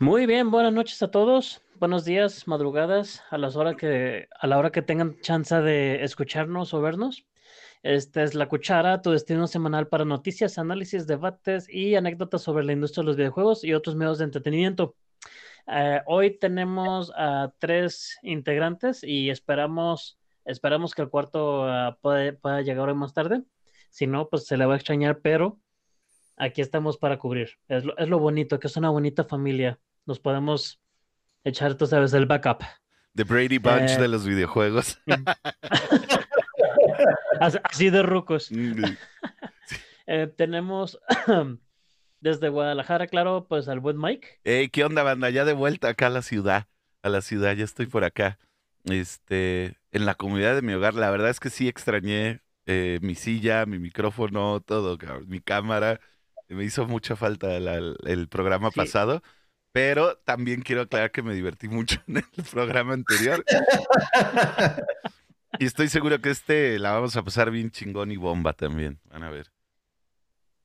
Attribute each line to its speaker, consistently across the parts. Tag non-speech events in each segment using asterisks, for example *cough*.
Speaker 1: Muy bien, buenas noches a todos. Buenos días, madrugadas, a las horas que a la hora que tengan chance de escucharnos o vernos. Esta es La Cuchara, tu destino semanal para noticias, análisis, debates y anécdotas sobre la industria de los videojuegos y otros medios de entretenimiento. Eh, hoy tenemos a tres integrantes y esperamos, esperamos que el cuarto uh, pueda, llegar hoy más tarde. Si no, pues se le va a extrañar, pero aquí estamos para cubrir. Es lo, es lo bonito, que es una bonita familia. Nos podemos echar, tú sabes, el backup.
Speaker 2: The Brady Bunch de eh, los videojuegos. *laughs*
Speaker 1: así de rucos. Mm, *laughs* eh, tenemos *clears throat* desde Guadalajara, claro, pues al buen Mike.
Speaker 2: Hey, ¿qué onda, banda? Ya de vuelta acá a la ciudad. A la ciudad, ya estoy por acá. Este, en la comunidad de mi hogar. La verdad es que sí extrañé eh, mi silla, mi micrófono, todo, mi cámara. Me hizo mucha falta el programa pasado. Pero también quiero aclarar que me divertí mucho *laughs* en el programa anterior. y estoy seguro que este la vamos a pasar bien chingón y bomba también. Van a ver.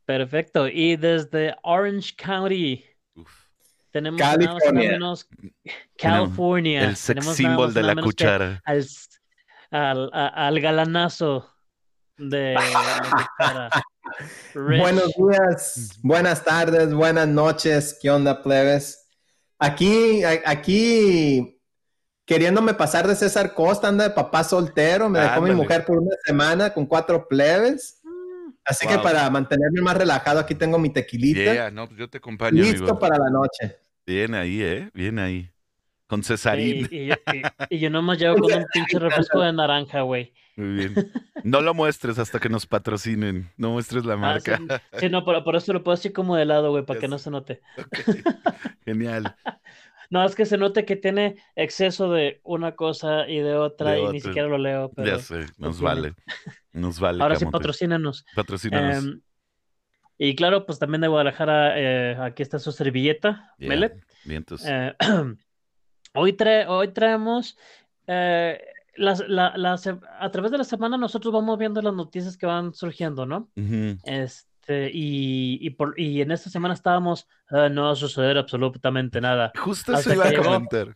Speaker 1: Perfecto. Y desde Orange County tenemos
Speaker 3: California.
Speaker 1: menos California.
Speaker 2: el sex symbol de la cuchara.
Speaker 1: Al, al, galanazo de la cuchara.
Speaker 3: Buenos días, buenas tardes, buenas noches. ¿Qué onda, plebes? Aquí, aquí, queriéndome pasar de César Costa, anda de papá soltero. Me dejó mi mujer por una semana con cuatro plebes. Así que para mantenerme más relajado, aquí tengo mi tequilita.
Speaker 2: no, pues yo te acompaño.
Speaker 3: Listo para la noche.
Speaker 2: Bien ahí, ¿eh? Bien ahí. Con Cesarín.
Speaker 1: Y, y, yo nomás *laughs* llevo con un pinche refresco de naranja, güey.
Speaker 2: Muy bien. *laughs* No lo muestres hasta que nos patrocinen. No muestres la ah, marca.
Speaker 1: sí, no, por, eso lo puedo así como de lado, güey, para que no se note. *laughs*
Speaker 2: Genial.
Speaker 1: No, es que se note que tiene exceso de una cosa y de otra y ni siquiera lo leo. Pero
Speaker 2: ya sé, nos vale. Nos vale.
Speaker 1: Ahora sí, patrocínanos.
Speaker 2: Patrocínanos. Em,
Speaker 1: y claro, pues también de Guadalajara, eh, aquí está su servilleta, yeah,
Speaker 2: Vientos.
Speaker 1: Eh, *clears throat* hoy, hoy traemos eh, las, a través de la semana nosotros vamos viendo las noticias que van surgiendo, ¿no? Este, y, y, por, y en esta semana estábamos, ah, no va a suceder absolutamente nada.
Speaker 2: Justo eso iba a comentar.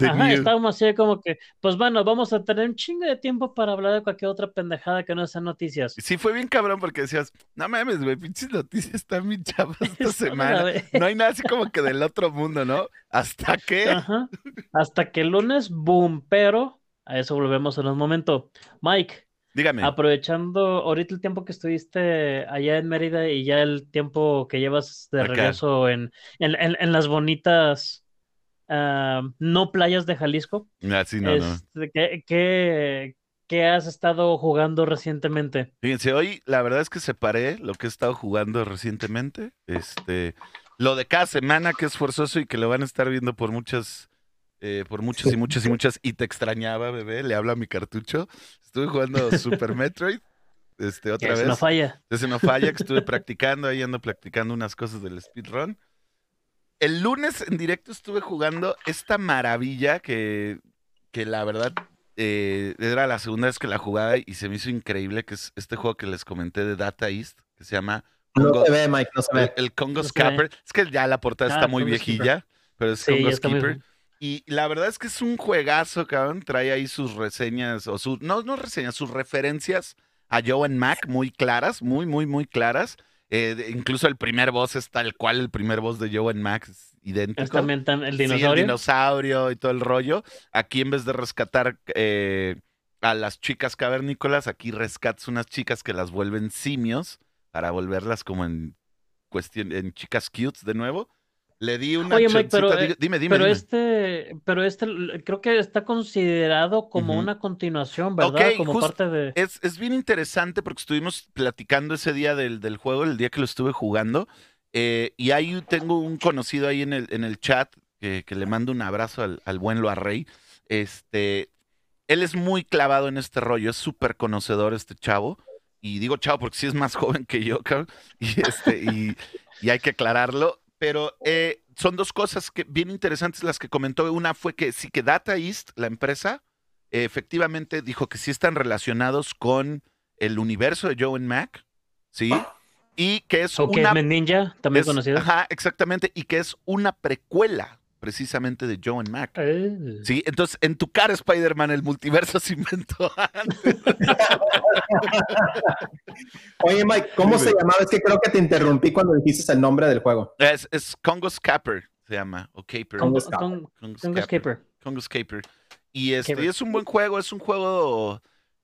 Speaker 1: Ajá, estábamos así como que, pues bueno, vamos a tener un chingo de tiempo para hablar de cualquier otra pendejada que no sean noticias.
Speaker 2: Sí, fue bien cabrón porque decías, no mames, güey, pinches noticias están bien chavas *laughs* esta semana. No hay nada así como que del otro mundo, ¿no? ¿Hasta qué?
Speaker 1: Ajá. Hasta que el lunes, boom, pero a eso volvemos en un momento. Mike.
Speaker 2: Dígame.
Speaker 1: Aprovechando ahorita el tiempo que estuviste allá en Mérida y ya el tiempo que llevas de regreso en, en, las bonitas no playas de Jalisco.
Speaker 2: Ah, sí, no, no.
Speaker 1: Este, ¿qué, has estado jugando recientemente?
Speaker 2: Fíjense, hoy la verdad es que separé lo que he estado jugando recientemente. Este, lo de cada semana que es forzoso y que lo van a estar viendo por muchas eh, por muchas y muchas y muchas, y te extrañaba, bebé, le habla a mi cartucho. Estuve jugando *laughs* Super Metroid, este, otra vez.
Speaker 1: no falla.
Speaker 2: Ese no falla, que estuve *laughs* practicando, ahí ando practicando unas cosas del speedrun. El lunes en directo estuve jugando esta maravilla que, que la verdad eh, era la segunda vez que la jugaba y se me hizo increíble, que es este juego que les comenté de Data East, que se llama...
Speaker 3: no se ve, Mike, no se ve.
Speaker 2: El, Congo Scapper. Es que ya la portada ah, está muy viejilla, pero es Congo Skipper. Y la verdad es que es un juegazo, cabrón. Trae ahí sus reseñas, o sus, no, no reseñas, sus referencias a Joe and Mac muy claras, muy, muy, muy claras. Eh, incluso el primer boss es tal cual el primer boss de Joe Mac, es idéntico.
Speaker 1: Es también el dinosaurio.
Speaker 2: Sí, el dinosaurio y todo el rollo. Aquí en vez de rescatar eh, a las chicas cavernícolas, aquí rescatas unas chicas que las vuelven simios para volverlas como en cuestión, en chicas cutes de nuevo. Le di una
Speaker 1: Oye, Mike, pero, eh, dime, dime, pero este, pero este creo que está considerado como una continuación, ¿verdad? como parte de.
Speaker 2: Es, es, bien interesante porque estuvimos platicando ese día del, del juego, el día que lo estuve jugando. Eh, y ahí tengo un conocido ahí en el, en el chat que, que le mando un abrazo al, al buen Loarrey. Este, él es muy clavado en este rollo, es súper conocedor este chavo. Y digo chavo porque sí es más *laughs* joven que yo, cabrón. Y, este, y, y hay que aclararlo pero eh, son dos cosas que, bien interesantes las que comentó. Una fue que sí que Data East, la empresa, efectivamente dijo que sí están relacionados con el universo de Joe and Mac, ¿sí? y que es
Speaker 1: O
Speaker 2: una
Speaker 1: Ninja, también
Speaker 2: es-
Speaker 1: conocido.
Speaker 2: Ajá, exactamente, y que es una precuela precisamente de Joe and Mac.
Speaker 1: Eh.
Speaker 2: Sí, entonces en tu cara, Spider-Man, el multiverso se inventó *laughs* antes.
Speaker 3: Oye, Mike, ¿cómo se llamaba? Es que creo que te interrumpí cuando dijiste el nombre del juego.
Speaker 2: Es, es Congo's Capper, se llama, o Caper.
Speaker 1: Con-
Speaker 3: Congo
Speaker 1: con-
Speaker 2: Congo's.
Speaker 1: Escaper.
Speaker 2: Congo's Caper. Y este
Speaker 1: Caper.
Speaker 2: y es un buen juego, es un juego,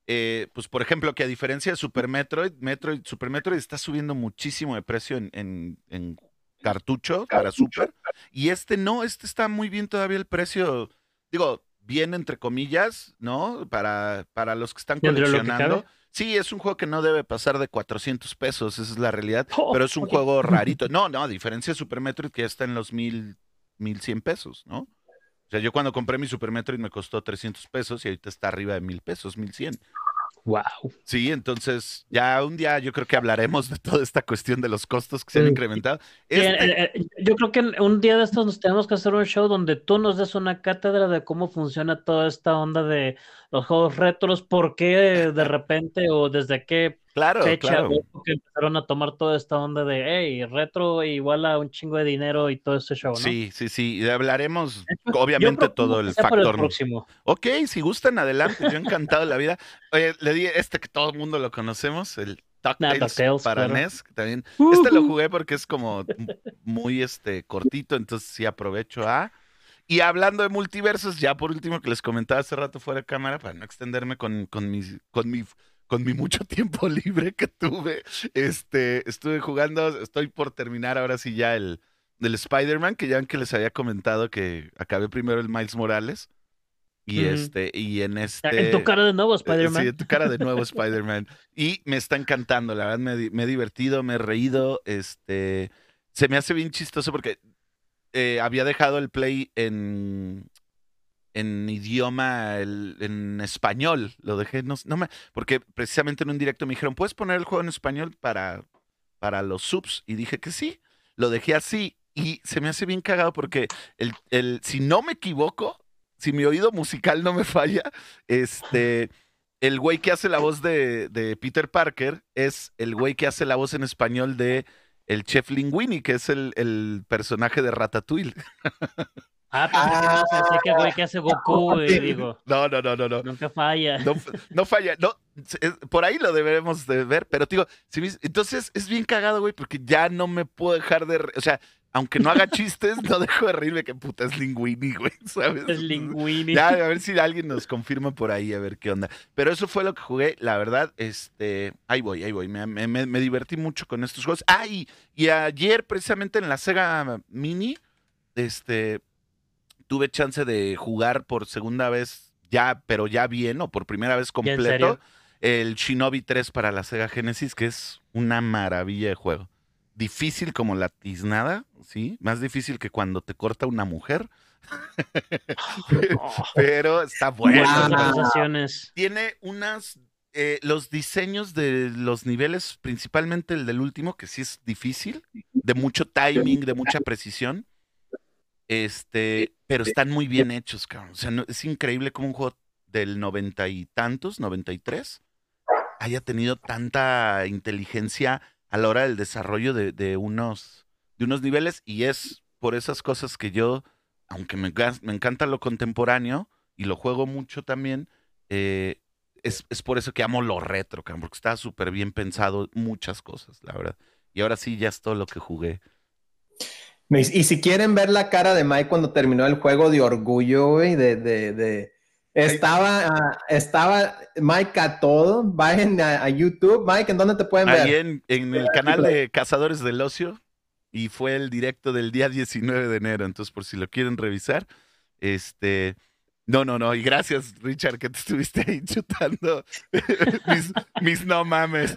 Speaker 2: eh, pues por ejemplo, que a diferencia de Super Metroid, Metroid, Super Metroid está subiendo muchísimo de precio en, en- en cartucho para Super. Y este no, este está muy bien todavía el precio, digo, bien entre comillas, ¿no? Para, para los que están
Speaker 1: lo que
Speaker 2: coleccionando. Sí, es un juego que no debe pasar de 400 pesos, esa es la realidad,
Speaker 1: Oh, *laughs*
Speaker 2: pero es un juego *laughs* rarito. No, no, a diferencia de Super Metroid que ya está en los mil, 1100 pesos, ¿no? O sea, yo cuando compré mi Super Metroid me costó 300 pesos y ahorita está arriba de mil pesos, 1100.
Speaker 1: Wow.
Speaker 2: Sí, entonces ya un día yo creo que hablaremos de toda esta cuestión de los costos que se han
Speaker 1: Sí.
Speaker 2: incrementado.
Speaker 1: Sí,
Speaker 2: Este-
Speaker 1: eh, eh, yo creo que un día de estos nos tenemos que hacer un show donde tú nos des una cátedra de cómo funciona toda esta onda de los juegos retros, por qué de repente o desde qué
Speaker 2: claro,
Speaker 1: fecha
Speaker 2: claro.
Speaker 1: que empezaron a tomar toda esta onda de, hey, retro igual a un chingo de dinero y todo ese show, ¿no?
Speaker 2: Sí, sí, sí. Y hablaremos, obviamente, todo el factor.
Speaker 1: próximo.
Speaker 2: Ok, si gustan, adelante. Yo encantado de la vida. Oye, le di este que todo el mundo lo conocemos, el DuckTales
Speaker 1: DuckTales,
Speaker 2: para
Speaker 1: claro.
Speaker 2: NES. que también, este lo jugué porque es como muy este cortito, entonces sí aprovecho a. Y hablando de multiversos, ya por último que les comentaba hace rato fuera de cámara, para no extenderme con, con, mis- con mi con mi mucho tiempo *laughs* libre que tuve, este, estuve jugando, estoy por terminar ahora sí ya el del Spider-Man, que ya ven que les había comentado que acabé primero el Miles Morales. Y este, y en este.
Speaker 1: En tu cara de nuevo,
Speaker 2: eh,
Speaker 1: Spider-Man.
Speaker 2: Sí, en tu cara de nuevo, Spider-Man. Y me está encantando, la verdad, me he divertido, me he reído. Este, se me hace bien chistoso porque eh, había dejado el play en, en idioma, el- en español. Lo dejé, no, no me, porque precisamente en un directo me dijeron, ¿puedes poner el juego en español para, para los subs? Y dije que sí. Lo dejé así y se me hace bien cagado porque el, el, si no me equivoco, si mi oído musical no me falla, este, el güey que hace la voz de, de Peter Parker es el güey que hace la voz en español de el chef Linguini, que es el, el personaje de Ratatouille. *laughs*
Speaker 1: Ah, pensé que no sé, que güey que hace Goku, y digo,
Speaker 2: No, no, no, no, no.
Speaker 1: nunca falla.
Speaker 2: No, no falla, no, por ahí lo deberemos de ver, pero te digo, si me- entonces es bien cagado, güey, porque ya no me puedo dejar de, o sea, aunque no haga chistes, no dejo de reírme que puta es Linguini, güey, *laughs* ¿sabes?
Speaker 1: Es Linguini.
Speaker 2: Ya, a ver si alguien nos confirma por ahí, a ver qué onda. Pero eso fue lo que jugué, la verdad, este, ahí voy, ahí voy, me, me- me- me divertí mucho con estos juegos. Ah, y, y ayer precisamente en la Sega Mini, este, tuve chance de jugar por segunda vez, ya, pero ya bien, o por primera vez
Speaker 1: ¿Ya en
Speaker 2: completo, el Shinobi 3 para la Sega Genesis, que es una maravilla de juego. Difícil como la tiznada, ¿sí? Más difícil que cuando te corta una mujer. *laughs* Pero está bueno.
Speaker 1: sensaciones.
Speaker 2: Tiene unas. eh, los diseños de los niveles, principalmente el del último, que sí es difícil, de mucho timing, de mucha precisión. Este, pero están muy bien hechos, cabrón. O sea, no- es increíble cómo un juego del noventa y tantos, 93, haya tenido tanta inteligencia a la hora del desarrollo de, de unos, de unos niveles. Y es por esas cosas que yo, aunque me, me encanta lo contemporáneo y lo juego mucho también, eh, es, es por eso que amo lo retro, cabrón, porque está súper bien pensado muchas cosas, la verdad. Y ahora sí, ya es todo lo que jugué.
Speaker 3: Y si quieren ver la cara de Mike cuando terminó el juego de orgullo, güey, de, de, de- Estaba, estaba Mike a todo. Vayan a, a YouTube. Mike, ¿en dónde te pueden
Speaker 2: Ahí
Speaker 3: ver?
Speaker 2: en, en el canal de Cazadores del Ocio y fue el directo del día 19 de enero, entonces por si lo quieren revisar, este... No, no, no, y gracias Richard que te estuviste ahí chutando *laughs* mis, mis no mames.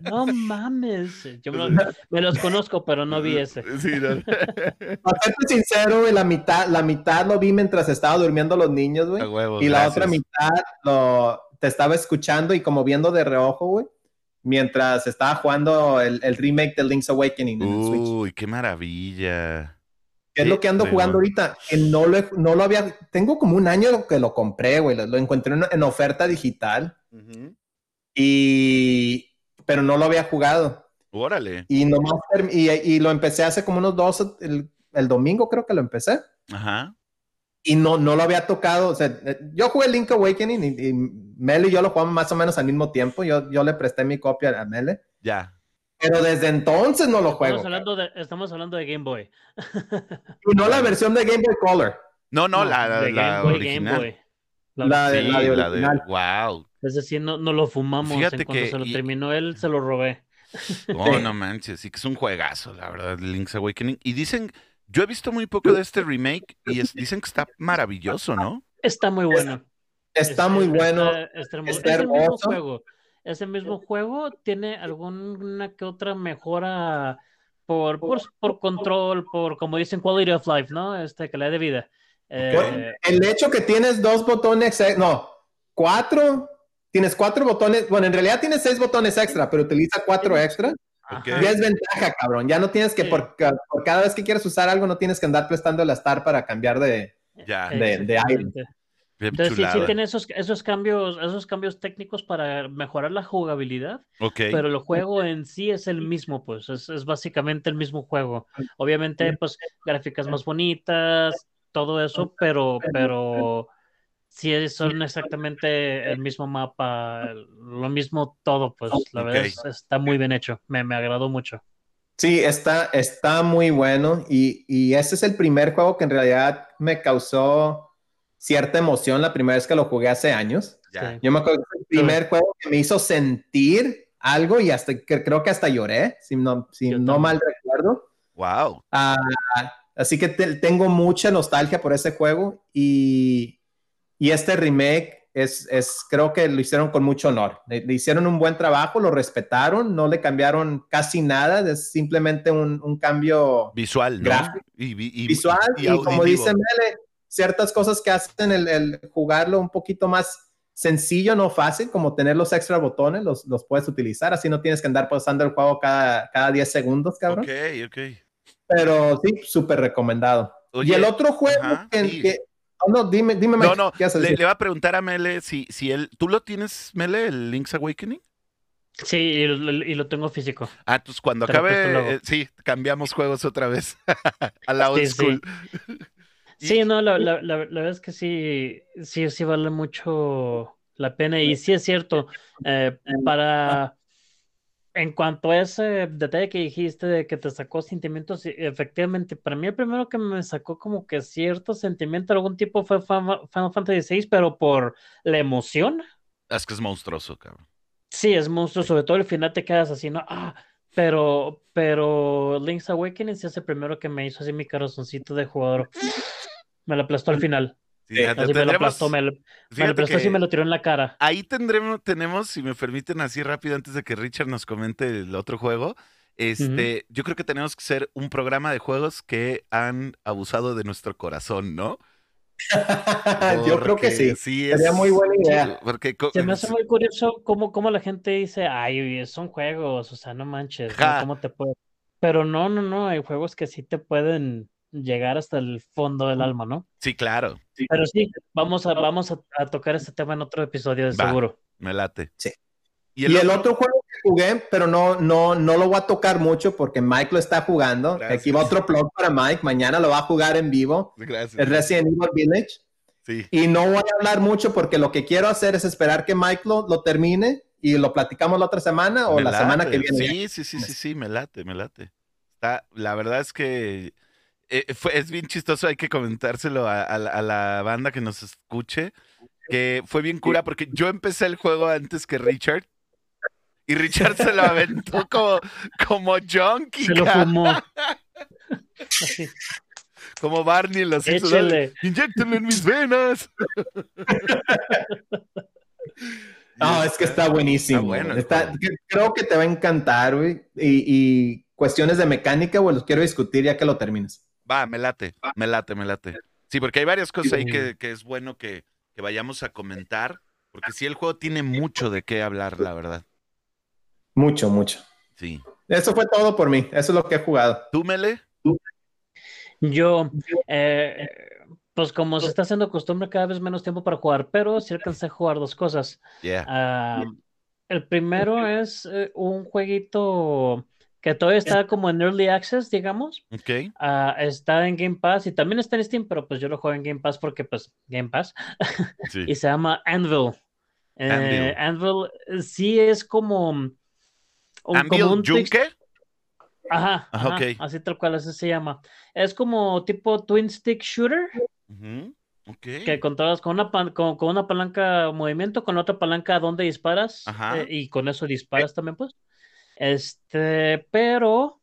Speaker 1: No mames. Yo me, lo- me los conozco, pero no vi ese.
Speaker 2: Sí, no. *laughs*
Speaker 3: Para serte sincero, güey, la mitad, la mitad lo vi mientras estaba durmiendo los niños, güey. Y la otra mitad lo, te estaba escuchando y como viendo de reojo, güey. Mientras estaba jugando el, el remake de Link's Awakening en el Switch.
Speaker 2: Uy, qué maravilla.
Speaker 3: ¿Qué es lo que ando
Speaker 2: fregón.
Speaker 3: jugando ahorita? Que no lo, he- no lo había... Tengo como un año que lo compré, güey. Lo, lo encontré en, en oferta digital.
Speaker 2: Ujú.
Speaker 3: Y pero no lo había jugado.
Speaker 2: Órale.
Speaker 3: Y, nomás, y, y lo empecé hace como unos dos, el, el, domingo creo que lo empecé.
Speaker 2: Ajá.
Speaker 3: Y no, no lo había tocado. O sea, yo jugué Link Awakening y, y Mele y yo lo jugamos más o menos al mismo tiempo. Yo, yo le presté mi copia a Mele.
Speaker 2: Ya.
Speaker 3: Pero desde entonces no lo
Speaker 1: estamos
Speaker 3: juego.
Speaker 1: Hablando de, estamos hablando de Game Boy. *laughs*
Speaker 3: y no la versión de Game Boy Color.
Speaker 2: No, no, no la, la, la
Speaker 1: Boy,
Speaker 2: original.
Speaker 1: Game Boy.
Speaker 3: La, la, de,
Speaker 2: sí,
Speaker 3: la, de,
Speaker 2: la de, wow.
Speaker 1: Es decir, no, no lo fumamos.
Speaker 2: Fíjate
Speaker 1: en cuanto
Speaker 2: que,
Speaker 1: se lo
Speaker 2: y...
Speaker 1: terminó él, se lo robé.
Speaker 2: Oh, *laughs* no manches, sí que es un juegazo, la verdad, Link's Awakening. Y dicen, yo he visto muy poco de este remake y es, dicen que está maravilloso, ¿no?
Speaker 1: Está muy bueno.
Speaker 3: Está, está muy bueno.
Speaker 1: Está, está, está, está es el mismo juego. Ese mismo juego tiene alguna que otra mejora por, por, por, control, por, como dicen, quality of life, ¿no? Este, calidad de vida.
Speaker 3: Eh, el hecho que tienes dos botones, no, cuatro, tienes cuatro botones, bueno, en realidad tienes seis botones extra, pero utiliza cuatro extra.
Speaker 2: Okay.
Speaker 3: Ya es ventaja, cabrón. Ya no tienes que, sí. por, por, cada vez que quieres usar algo, no tienes que andar prestando el star para cambiar de,
Speaker 2: ya.
Speaker 3: de, de aire.
Speaker 1: Entonces, sí, sí, tiene esos, esos, cambios, esos cambios técnicos para mejorar la jugabilidad,
Speaker 2: okay.
Speaker 1: pero el juego en sí es el mismo, pues es, es básicamente el mismo juego. Obviamente, pues gráficas más bonitas, todo eso, pero, pero sí son exactamente el mismo mapa, lo mismo todo, pues la verdad okay. es, está muy bien hecho, me, me agradó mucho.
Speaker 3: Sí, está, está muy bueno y, y ese es el primer juego que en realidad me causó cierta emoción la primera vez que lo jugué hace años.
Speaker 2: Ya.
Speaker 3: Yo me acuerdo que fue el primer sí. juego que me hizo sentir algo y hasta que creo que hasta lloré, si no, si no mal recuerdo.
Speaker 2: Wow.
Speaker 3: Uh, así que te, tengo mucha nostalgia por ese juego y, y este remake es, es, creo que lo hicieron con mucho honor. Le, le, hicieron un buen trabajo, lo respetaron, no le cambiaron casi nada, es simplemente un, un cambio
Speaker 2: visual, ¿no?
Speaker 3: gráfico,
Speaker 2: y, y,
Speaker 3: visual y, y como dice Mele, ciertas cosas que hacen el, el, jugarlo un poquito más sencillo, no fácil, como tener los extra botones, los, los puedes utilizar, así no tienes que andar pasando el juego cada, cada 10 segundos, cabrón.
Speaker 2: Ok, ok.
Speaker 3: Pero sí, súper recomendado. Oye, y el otro juego
Speaker 2: ajá,
Speaker 3: que,
Speaker 2: sí.
Speaker 3: que... Oh, no, dime, dime,
Speaker 2: Mike, No, no, le, le, va a preguntar a Mele si, si él... ¿Tú lo tienes, Mele, el Link's Awakening?
Speaker 1: Sí, y lo, y lo, tengo físico.
Speaker 2: Ah, entonces cuando Te acabe, eh, sí, cambiamos juegos otra vez *laughs* a la old
Speaker 1: sí,
Speaker 2: school.
Speaker 1: Sí. Sí, no, la, la, la, la, verdad es que sí, sí, sí vale mucho la pena y sí es cierto, eh, para, en cuanto a ese detalle que dijiste de que te sacó sentimientos, efectivamente, para mí el primero que me sacó como que cierto sentimiento, algún tipo fue Final Fantasy VI, pero por la emoción.
Speaker 2: Es que es monstruoso, cabrón.
Speaker 1: Sí, es monstruoso, sobre todo el final te quedas así, ¿no? Ah, pero, pero Link's Awakening sí es el primero que me hizo así mi corazoncito de jugador. Me lo aplastó al final.
Speaker 2: Sí,
Speaker 1: así me lo aplastó, me lo, me lo aplastó y me lo tiró en la cara.
Speaker 2: Ahí tendremos, tenemos, si me permiten así rápido, antes de que Richard nos comente el otro juego, este, uh -huh. yo creo que tenemos que ser un programa de juegos que han abusado de nuestro corazón, ¿no? *laughs*
Speaker 3: yo creo que sí.
Speaker 2: sí
Speaker 3: Sería muy buena idea.
Speaker 2: Porque,
Speaker 1: Se me hace muy curioso cómo, cómo la gente dice, ay, son juegos, o sea, no manches, ¿no? ¿cómo te puede? Pero no, no, no, hay juegos que sí te pueden llegar hasta el fondo del alma, ¿no?
Speaker 2: Sí, claro.
Speaker 1: Pero sí, vamos a, vamos a, a tocar ese tema en otro episodio, de
Speaker 2: Va,
Speaker 1: seguro.
Speaker 2: Me late.
Speaker 3: Sí. Y el, y el otro... otro... juego que jugué, pero no, no, no lo voy a tocar mucho porque Mike lo está jugando. Gracias. Aquí va otro plug para Mike. Mañana lo va a jugar en vivo.
Speaker 2: Gracias.
Speaker 3: El Resident Evil Village.
Speaker 2: Sí.
Speaker 3: Y no voy a hablar mucho porque lo que quiero hacer es esperar que Mike lo, lo termine y lo platicamos la otra semana o
Speaker 2: me
Speaker 3: la
Speaker 2: late.
Speaker 3: semana que viene.
Speaker 2: Sí, sí, sí, sí, sí, me late, me late. Está, la verdad es que eh, fue, es bien chistoso, hay que comentárselo a, a, a, la banda que nos escuche, que fue bien cura porque yo empecé el juego antes que Richard y Richard se lo aventó *laughs* como, como junkie.
Speaker 1: Se lo fumó. Así. *laughs*
Speaker 2: Como Barney en los
Speaker 1: Échale.
Speaker 2: Inyectenlo en mis venas. *laughs*
Speaker 3: No, es que está buenísimo.
Speaker 2: Está bueno,
Speaker 3: está, creo que te va a encantar, güey. Y, y, cuestiones de mecánica, güey, los quiero discutir ya que lo termines.
Speaker 2: Va, me late, me late, me late. Sí, porque hay varias cosas ahí que, que es bueno que, que, vayamos a comentar, porque sí, el juego tiene mucho de qué hablar, la verdad.
Speaker 3: Mucho, mucho.
Speaker 2: Sí.
Speaker 3: Eso fue todo por mí, eso es lo que he jugado.
Speaker 2: ¿Tú, Mele?
Speaker 1: Yo, eh, pues como se está haciendo costumbre, cada vez menos tiempo para jugar, pero sí alcancé a jugar dos cosas.
Speaker 2: Yeah.
Speaker 1: Uh, El primero es eh, un jueguito que todavía está como en Early Access, digamos.
Speaker 2: Ok.
Speaker 1: Ah, está en Game Pass y también está en Steam, pero pues yo lo juego en Game Pass porque pues Game Pass. *laughs*
Speaker 2: Sí.
Speaker 1: y se llama Anvil. Eh,
Speaker 2: Anvil.
Speaker 1: Eh, sí es como un,
Speaker 2: ¿Anvil
Speaker 1: como un
Speaker 2: Yunque?
Speaker 1: Ajá,
Speaker 2: Ajá,
Speaker 1: así tal cual, así se llama. Es como tipo Twin Stick Shooter,
Speaker 2: Ujú, Ok.
Speaker 1: que controlas con una, pan- con, con una palanca movimiento, con otra palanca a dónde disparas,
Speaker 2: Ajá.
Speaker 1: eh, y con eso disparas también, pues. Este, pero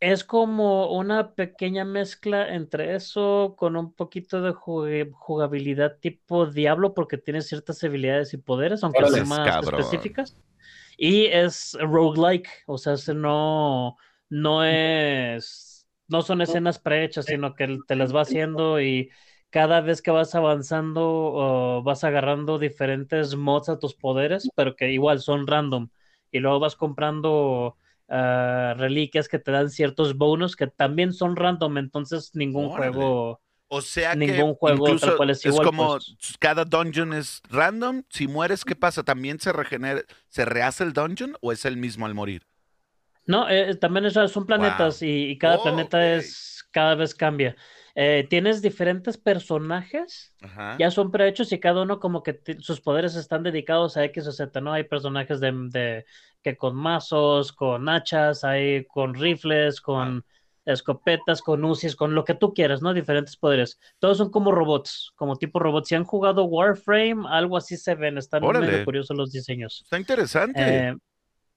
Speaker 1: es como una pequeña mezcla entre eso con un poquito de jugabilidad tipo Diablo, porque tiene ciertas habilidades y poderes, aunque son más
Speaker 2: Cabrón.
Speaker 1: específicas. Y es roguelike, o sea, no, no es, no son escenas prehechas, sino que te las va haciendo y cada vez que vas avanzando o vas agarrando diferentes mods a tus poderes, pero que igual son random. Y luego vas comprando ah, reliquias que te dan ciertos bonus que también son random, entonces ningún
Speaker 2: Órale.
Speaker 1: juego...
Speaker 2: O sea
Speaker 1: Ningún
Speaker 2: que
Speaker 1: juego tal
Speaker 2: incluso
Speaker 1: cual es igual,
Speaker 2: como
Speaker 1: pues.
Speaker 2: cada dungeon es random. Si mueres, ¿qué pasa? ¿También se regenera, se rehace el dungeon o es el mismo al morir?
Speaker 1: No, eh, también es- son planetas y, y cada
Speaker 2: Oh,
Speaker 1: planeta es, cada vez cambia. Eh, tienes diferentes personajes,
Speaker 2: Ajá.
Speaker 1: ya son prehechos y cada uno como que sus poderes están dedicados a X o Z, ¿no? Hay personajes de, de- que con mazos, con hachas, hay con rifles, con escopetas, con UCIs, con lo que tú quieras, ¿no? Diferentes poderes. Todos son como robots, como tipo robots. Si han jugado Warframe, algo así se ven, están
Speaker 2: Órale.
Speaker 1: medio curiosos los diseños.
Speaker 2: Está interesante.
Speaker 1: Eh,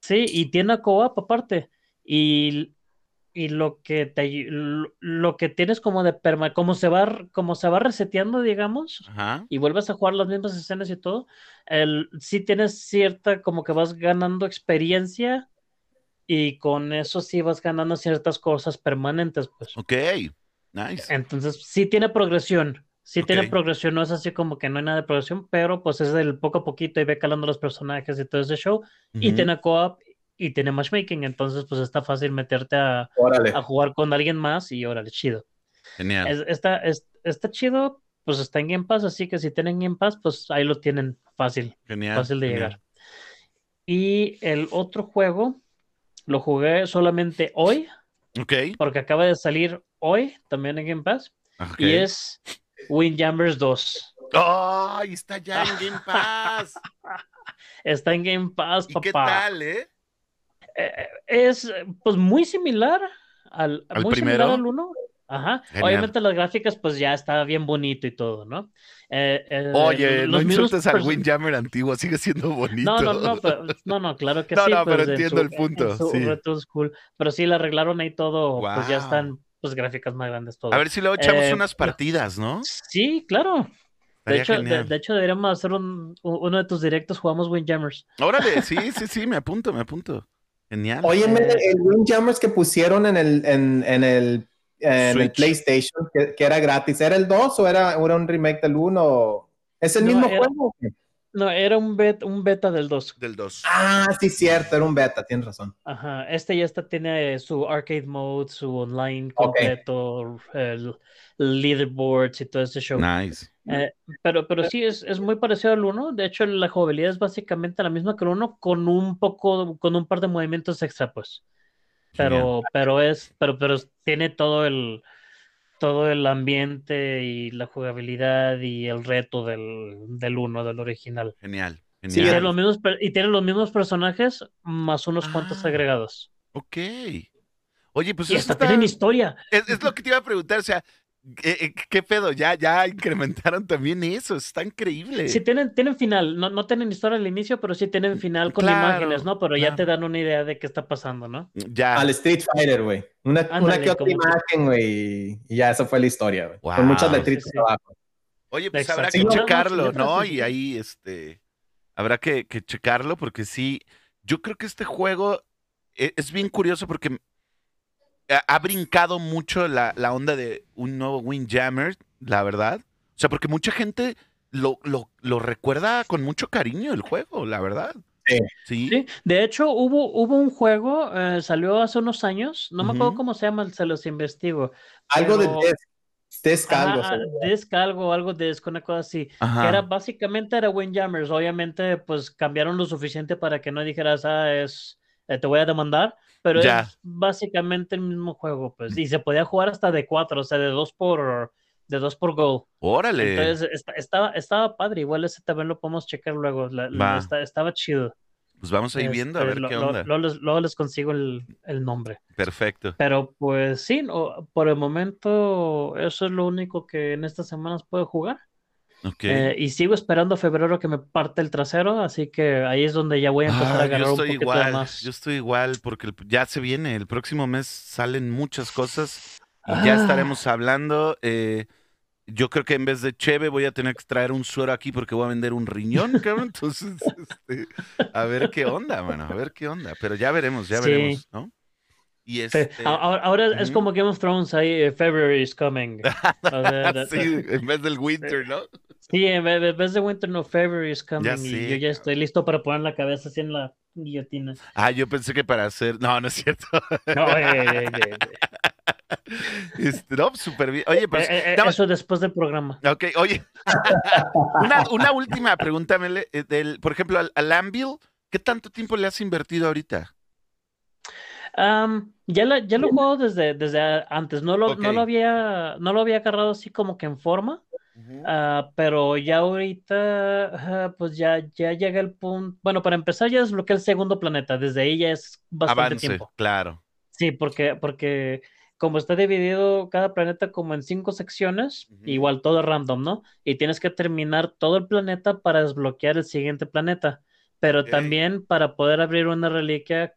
Speaker 1: sí, y tiene co-op aparte. Y, y lo que te, lo, lo que tienes como de perma, como se va, como se va reseteando, digamos,
Speaker 2: Ajá.
Speaker 1: y vuelves a jugar las mismas escenas y todo, el, sí tienes cierta, como que vas ganando experiencia y con eso sí vas ganando ciertas cosas permanentes, pues.
Speaker 2: Ok. Nice.
Speaker 1: Entonces, sí tiene progresión. Sí tiene progresión, no es así como que no hay nada de progresión, pero pues es del poco a poquito y ve calando los personajes y todo ese show. Y tiene co-op y tiene matchmaking, entonces pues está fácil meterte a, jugar con alguien más y órale, chido.
Speaker 2: Genial.
Speaker 1: Es- está, es- está chido, pues está en Game Pass, así que si tienen Game Pass, pues ahí lo tienen fácil,
Speaker 2: Genial.
Speaker 1: fácil de
Speaker 2: genial.
Speaker 1: llegar. Y el otro juego lo jugué solamente hoy,
Speaker 2: Ok.
Speaker 1: porque acaba de salir hoy también en Game Pass, y es Windjammers 2.
Speaker 2: ¡Ay! está ya en Game *laughs* Pass.
Speaker 1: Está en Game Pass,
Speaker 2: ¿Y
Speaker 1: papá.
Speaker 2: qué tal, eh?
Speaker 1: Eh, es eh, pues muy similar al,
Speaker 2: ¿Al
Speaker 1: muy similar
Speaker 2: primero?
Speaker 1: al uno. Ajá.
Speaker 2: Genial.
Speaker 1: Obviamente las gráficas pues ya está bien bonito y todo, ¿no? Eh, eh,
Speaker 2: Oye, no insultes al Windjammer antiguo, sigue siendo bonito.
Speaker 1: No, no, no, pero- no, no, claro que *laughs*
Speaker 2: No,
Speaker 1: sí.
Speaker 2: no, pero
Speaker 1: pues, en
Speaker 2: entiendo
Speaker 1: su-
Speaker 2: el punto,
Speaker 1: su
Speaker 2: sí.
Speaker 1: Pero sí, la arreglaron ahí todo, pues ya están pues gráficas más grandes todo.
Speaker 2: A ver si luego echamos
Speaker 1: Eh,
Speaker 2: unas partidas, ¿no?
Speaker 1: Sí, claro. De hecho, de, hecho, deberíamos hacer un, uno de tus directos, jugamos Windjammers.
Speaker 2: Órale, sí, *laughs* sí, sí, me apunto, me apunto. Genial.
Speaker 3: Oye,
Speaker 1: Eh,
Speaker 3: el Windjammers que pusieron en el, en, en el, en el
Speaker 2: Switch.
Speaker 3: PlayStation, que, que era gratis, ¿era el 2 o era, era un remake del 1? ¿Es el
Speaker 1: No,
Speaker 3: mismo
Speaker 1: era-
Speaker 3: juego?
Speaker 1: No, era un, bet, un beta del 2.
Speaker 2: Del 2.
Speaker 3: Ah, sí, cierto, era un beta, tienes razón.
Speaker 1: Ajá, este ya está, tiene su arcade mode, su online completo, el leaderboards y todo ese show.
Speaker 2: Nice.
Speaker 1: Eh, pero, pero sí, es, es muy parecido al 1. De hecho, la jugabilidad es básicamente la misma que el 1, con un poco, con un par de movimientos extra, pues. Pero, pero es, pero, pero tiene todo el, todo el ambiente y la jugabilidad y el reto del, del 1, del original.
Speaker 2: Genial.
Speaker 1: Y
Speaker 2: Genial.
Speaker 1: tiene los mismos, y tiene los mismos personajes, más unos cuantos
Speaker 2: Ah.
Speaker 1: agregados.
Speaker 2: Ok. Oye, pues
Speaker 1: Y hasta
Speaker 2: está-
Speaker 1: tienen historia.
Speaker 2: es, es lo que te iba a preguntar, o sea, ¿qué, eh, qué pedo? Ya, ya incrementaron también eso, está increíble.
Speaker 1: Sí, tienen, tienen final. No, no tienen historia al inicio, pero sí tienen final con
Speaker 2: Claro,
Speaker 1: imágenes, ¿no? Pero ya te dan una idea de qué está pasando, ¿no?
Speaker 2: Ya.
Speaker 3: Al Street Fighter, güey. Una, una que otra imagen, güey. Y ya, esa fue la historia, güey.
Speaker 2: Wow.
Speaker 3: Con muchas letritas
Speaker 1: sí, sí.
Speaker 3: abajo.
Speaker 2: Oye, pues
Speaker 1: Exacto.
Speaker 2: habrá que checarlo, ¿no? Y ahí, este, habrá que, que checarlo porque sí, yo creo que este juego e- es bien curioso porque ha, brincado mucho la, la onda de un nuevo Windjammer, la verdad. O sea, porque mucha gente lo, lo, lo recuerda con mucho cariño el juego, la verdad.
Speaker 3: Sí.
Speaker 2: Sí.
Speaker 1: Sí, de hecho hubo, hubo un juego, eh, salió hace unos años, no me acuerdo cómo se llama, se los investigo.
Speaker 3: Algo
Speaker 1: Pero-
Speaker 3: de Disc. Disc algo.
Speaker 1: Ah, disc algo, algo de una cosa así. Que era básicamente era Windjammers. Obviamente, pues cambiaron lo suficiente para que no dijeras, ah, es, eh, te voy a demandar. Pero es básicamente el mismo juego, pues. Y se podía jugar hasta de cuatro, o sea, de dos por, de dos por gol.
Speaker 2: Órale.
Speaker 1: Entonces, estaba, estaba padre. Igual ese también lo podemos checar luego. estaba chido.
Speaker 2: Pues vamos a ir viendo a
Speaker 1: este,
Speaker 2: ver qué onda.
Speaker 1: Luego les, consigo el, nombre.
Speaker 2: Perfecto.
Speaker 1: Pero pues sí, por el momento eso es lo único que en estas semanas puedo jugar.
Speaker 2: Okay.
Speaker 1: Eh, y sigo esperando febrero que me parte el trasero, así que ahí es donde ya voy a empezar a ah, ganar un poquito
Speaker 2: igual,
Speaker 1: más.
Speaker 2: Yo estoy igual porque ya se viene, el próximo mes salen muchas cosas y ya ah. estaremos hablando. Eh, yo creo que en vez de cheve voy a tener que traer un suero aquí porque voy a vender un riñón, cabrón. *laughs* Entonces, este, a ver qué onda, mano, a ver qué onda. Pero ya veremos, ya veremos, ¿no?
Speaker 1: Y este... ahora, es como Game of Thrones, ahí eh, February is coming. *laughs*
Speaker 2: sí, en vez del winter, ¿no?
Speaker 1: Sí, en vez de winter, no, February is coming. y yo ya estoy listo para poner la cabeza así en la guillotina.
Speaker 2: Ah, yo pensé que para hacer. No, no es cierto. No, Este, no, súper bien. Oye, pues.
Speaker 1: Eh, eh, eso después del programa.
Speaker 2: Ok, oye. *laughs* una, última pregunta, Mele. Eh, del, por ejemplo, al, al Anvil, ¿qué tanto tiempo le has invertido ahorita?
Speaker 1: Ya, ya lo he jugado desde, desde antes. No lo, no, lo había, no lo había agarrado así como que en forma. Ah, pero ya ahorita, pues ya, ya llega el punto. Bueno, para empezar, ya desbloqueé el segundo planeta. Desde ahí ya es bastante tiempo.
Speaker 2: Claro.
Speaker 1: Sí, porque, porque como está dividido cada planeta como en cinco secciones, igual todo random, ¿no? Y tienes que terminar todo el planeta para desbloquear el siguiente planeta, pero también para poder abrir una reliquia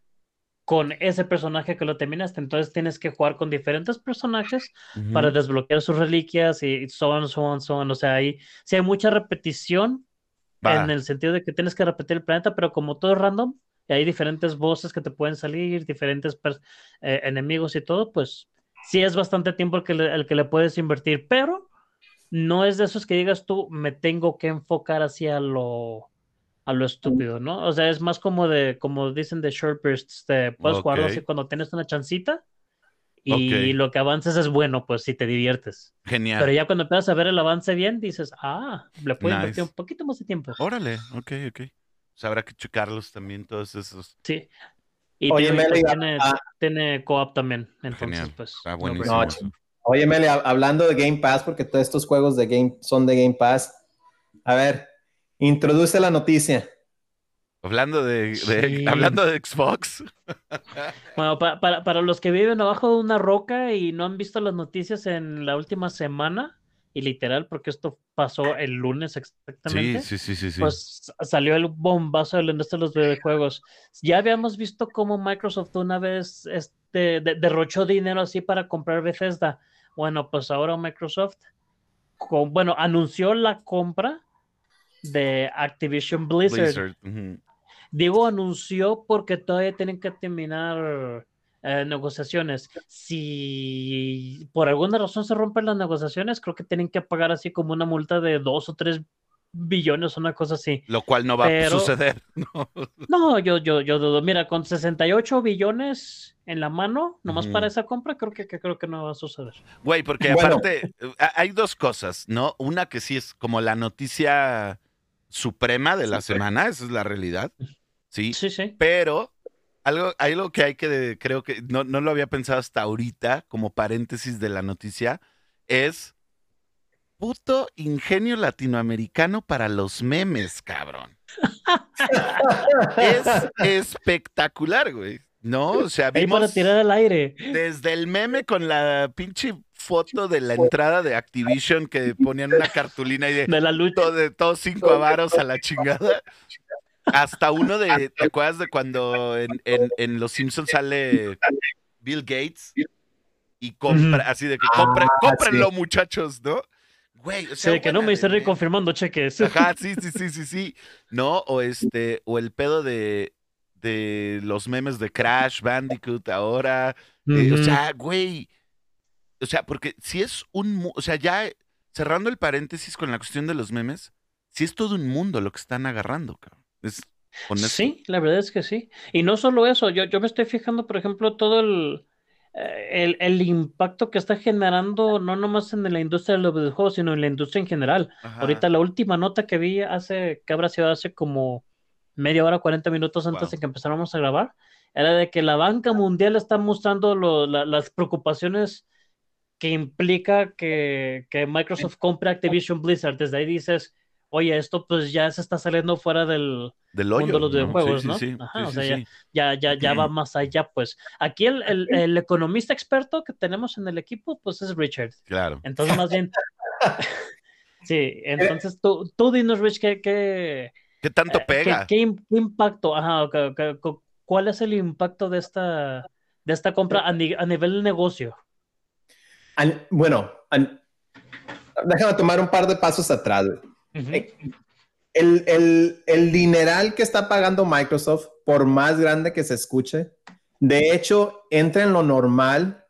Speaker 1: con ese personaje que lo terminaste. Entonces tienes que jugar con diferentes personajes para desbloquear sus reliquias y so on, so on, so on. O sea, hay, sí hay mucha repetición en el sentido de que tienes que repetir el planeta, pero como todo es random, y hay diferentes voces que te pueden salir, diferentes eh, enemigos y todo, pues sí es bastante tiempo el que, le, el que le puedes invertir, pero no es de esos que digas tú, me tengo que enfocar hacia lo, a lo estúpido, ¿no? O sea, es más como de, como dicen de short bursts, te puedes jugarlo así cuando tienes una chancita y lo que avances es bueno, pues si te diviertes.
Speaker 2: Genial.
Speaker 1: Pero ya cuando empiezas a ver el avance bien, dices, ah, le puedo invertir un poquito más de tiempo.
Speaker 2: Órale, ok, ok habrá que checarlos también, todos esos.
Speaker 1: Sí. Y Oye, Meli, tiene, ah, tiene co-op también. Entonces, pues.
Speaker 3: Oye, Meli, hablando de Game Pass, porque todos estos juegos de Game son de Game Pass. A ver, introduce la noticia.
Speaker 2: Hablando de, hablando de Xbox. *laughs*
Speaker 1: Bueno, para, para los que viven abajo de una roca y no han visto las noticias en la última semana, y literal, porque esto pasó el lunes exactamente.
Speaker 2: Sí, sí, sí, sí.
Speaker 1: Pues salió el bombazo de la industria de los videojuegos. Ya habíamos visto cómo Microsoft una vez este, derrochó dinero así para comprar Bethesda. Bueno, pues ahora Microsoft, con, bueno, anunció la compra de Activision Blizzard. Digo anunció porque todavía tienen que terminar eh, negociaciones. Si por alguna razón se rompen las negociaciones, creo que tienen que pagar así como una multa de dos o tres billones, una cosa así.
Speaker 2: Lo cual no va a suceder. *laughs*
Speaker 1: No, yo, yo, yo dudo. Mira, con 68 billones en la mano, nomás para esa compra, creo que, creo que no va a suceder.
Speaker 2: Güey, porque aparte hay dos cosas, ¿no? Una que sí es como la noticia suprema de la semana, esa es la realidad. Sí,
Speaker 1: sí, sí.
Speaker 2: Pero algo, algo que hay que, creo que no, no lo había pensado hasta ahorita, como paréntesis de la noticia, es puto ingenio latinoamericano para los memes, cabrón. es espectacular, güey. ¿No? O sea,
Speaker 1: vimos. para tirar al aire.
Speaker 2: Desde el meme con la pinche foto de la entrada de Activision que ponían una cartulina y de,
Speaker 1: de la lucha.
Speaker 2: de todos cinco avaros a la chingada. Hasta uno de, ¿te acuerdas de cuando en, Los Simpsons sale Bill Gates y compra, así de que compren, ah, cómprenlo, muchachos, ¿no? Güey, o
Speaker 1: sea, que no me hice reconfirmando cheques.
Speaker 2: Ajá, sí, sí, sí, sí, sí. No, o este, o el pedo de, de los memes de Crash, Bandicoot ahora. Eh, o sea, güey. O sea, porque si es un, o sea, ya cerrando el paréntesis con la cuestión de los memes, si es todo un mundo lo que están agarrando, cabrón.
Speaker 1: Sí, la verdad es que sí. Y no solo eso, yo, yo me estoy fijando, por ejemplo, todo el, el, el, impacto que está generando, no nomás en la industria de los videojuegos, sino en la industria en general. Ahorita la última nota que vi hace, que habrá sido hace como media hora, 40 minutos antes de que empezáramos a grabar, era de que la banca mundial está mostrando las preocupaciones que implica que, que Microsoft compre Activision Blizzard. Desde ahí dices, oye, esto pues ya se está saliendo fuera del,
Speaker 2: del
Speaker 1: mundo de los videojuegos, ¿no? o sea, ya, ya, ya, va más allá, pues. Aquí el, el, economista experto que tenemos en el equipo, pues es Richard.
Speaker 2: Claro.
Speaker 1: Entonces, más bien. *laughs* sí, entonces tú, tú dinos, Rich, ¿qué, qué,
Speaker 2: ¿Qué tanto eh, pega?
Speaker 1: ¿Qué, impacto? Ajá, ¿cuál es el impacto de esta, de esta compra a, nivel de negocio?
Speaker 3: Bueno, déjame tomar un par de pasos atrás. Eh, el, el, el, dineral que está pagando Microsoft, por más grande que se escuche, de hecho, entra en lo normal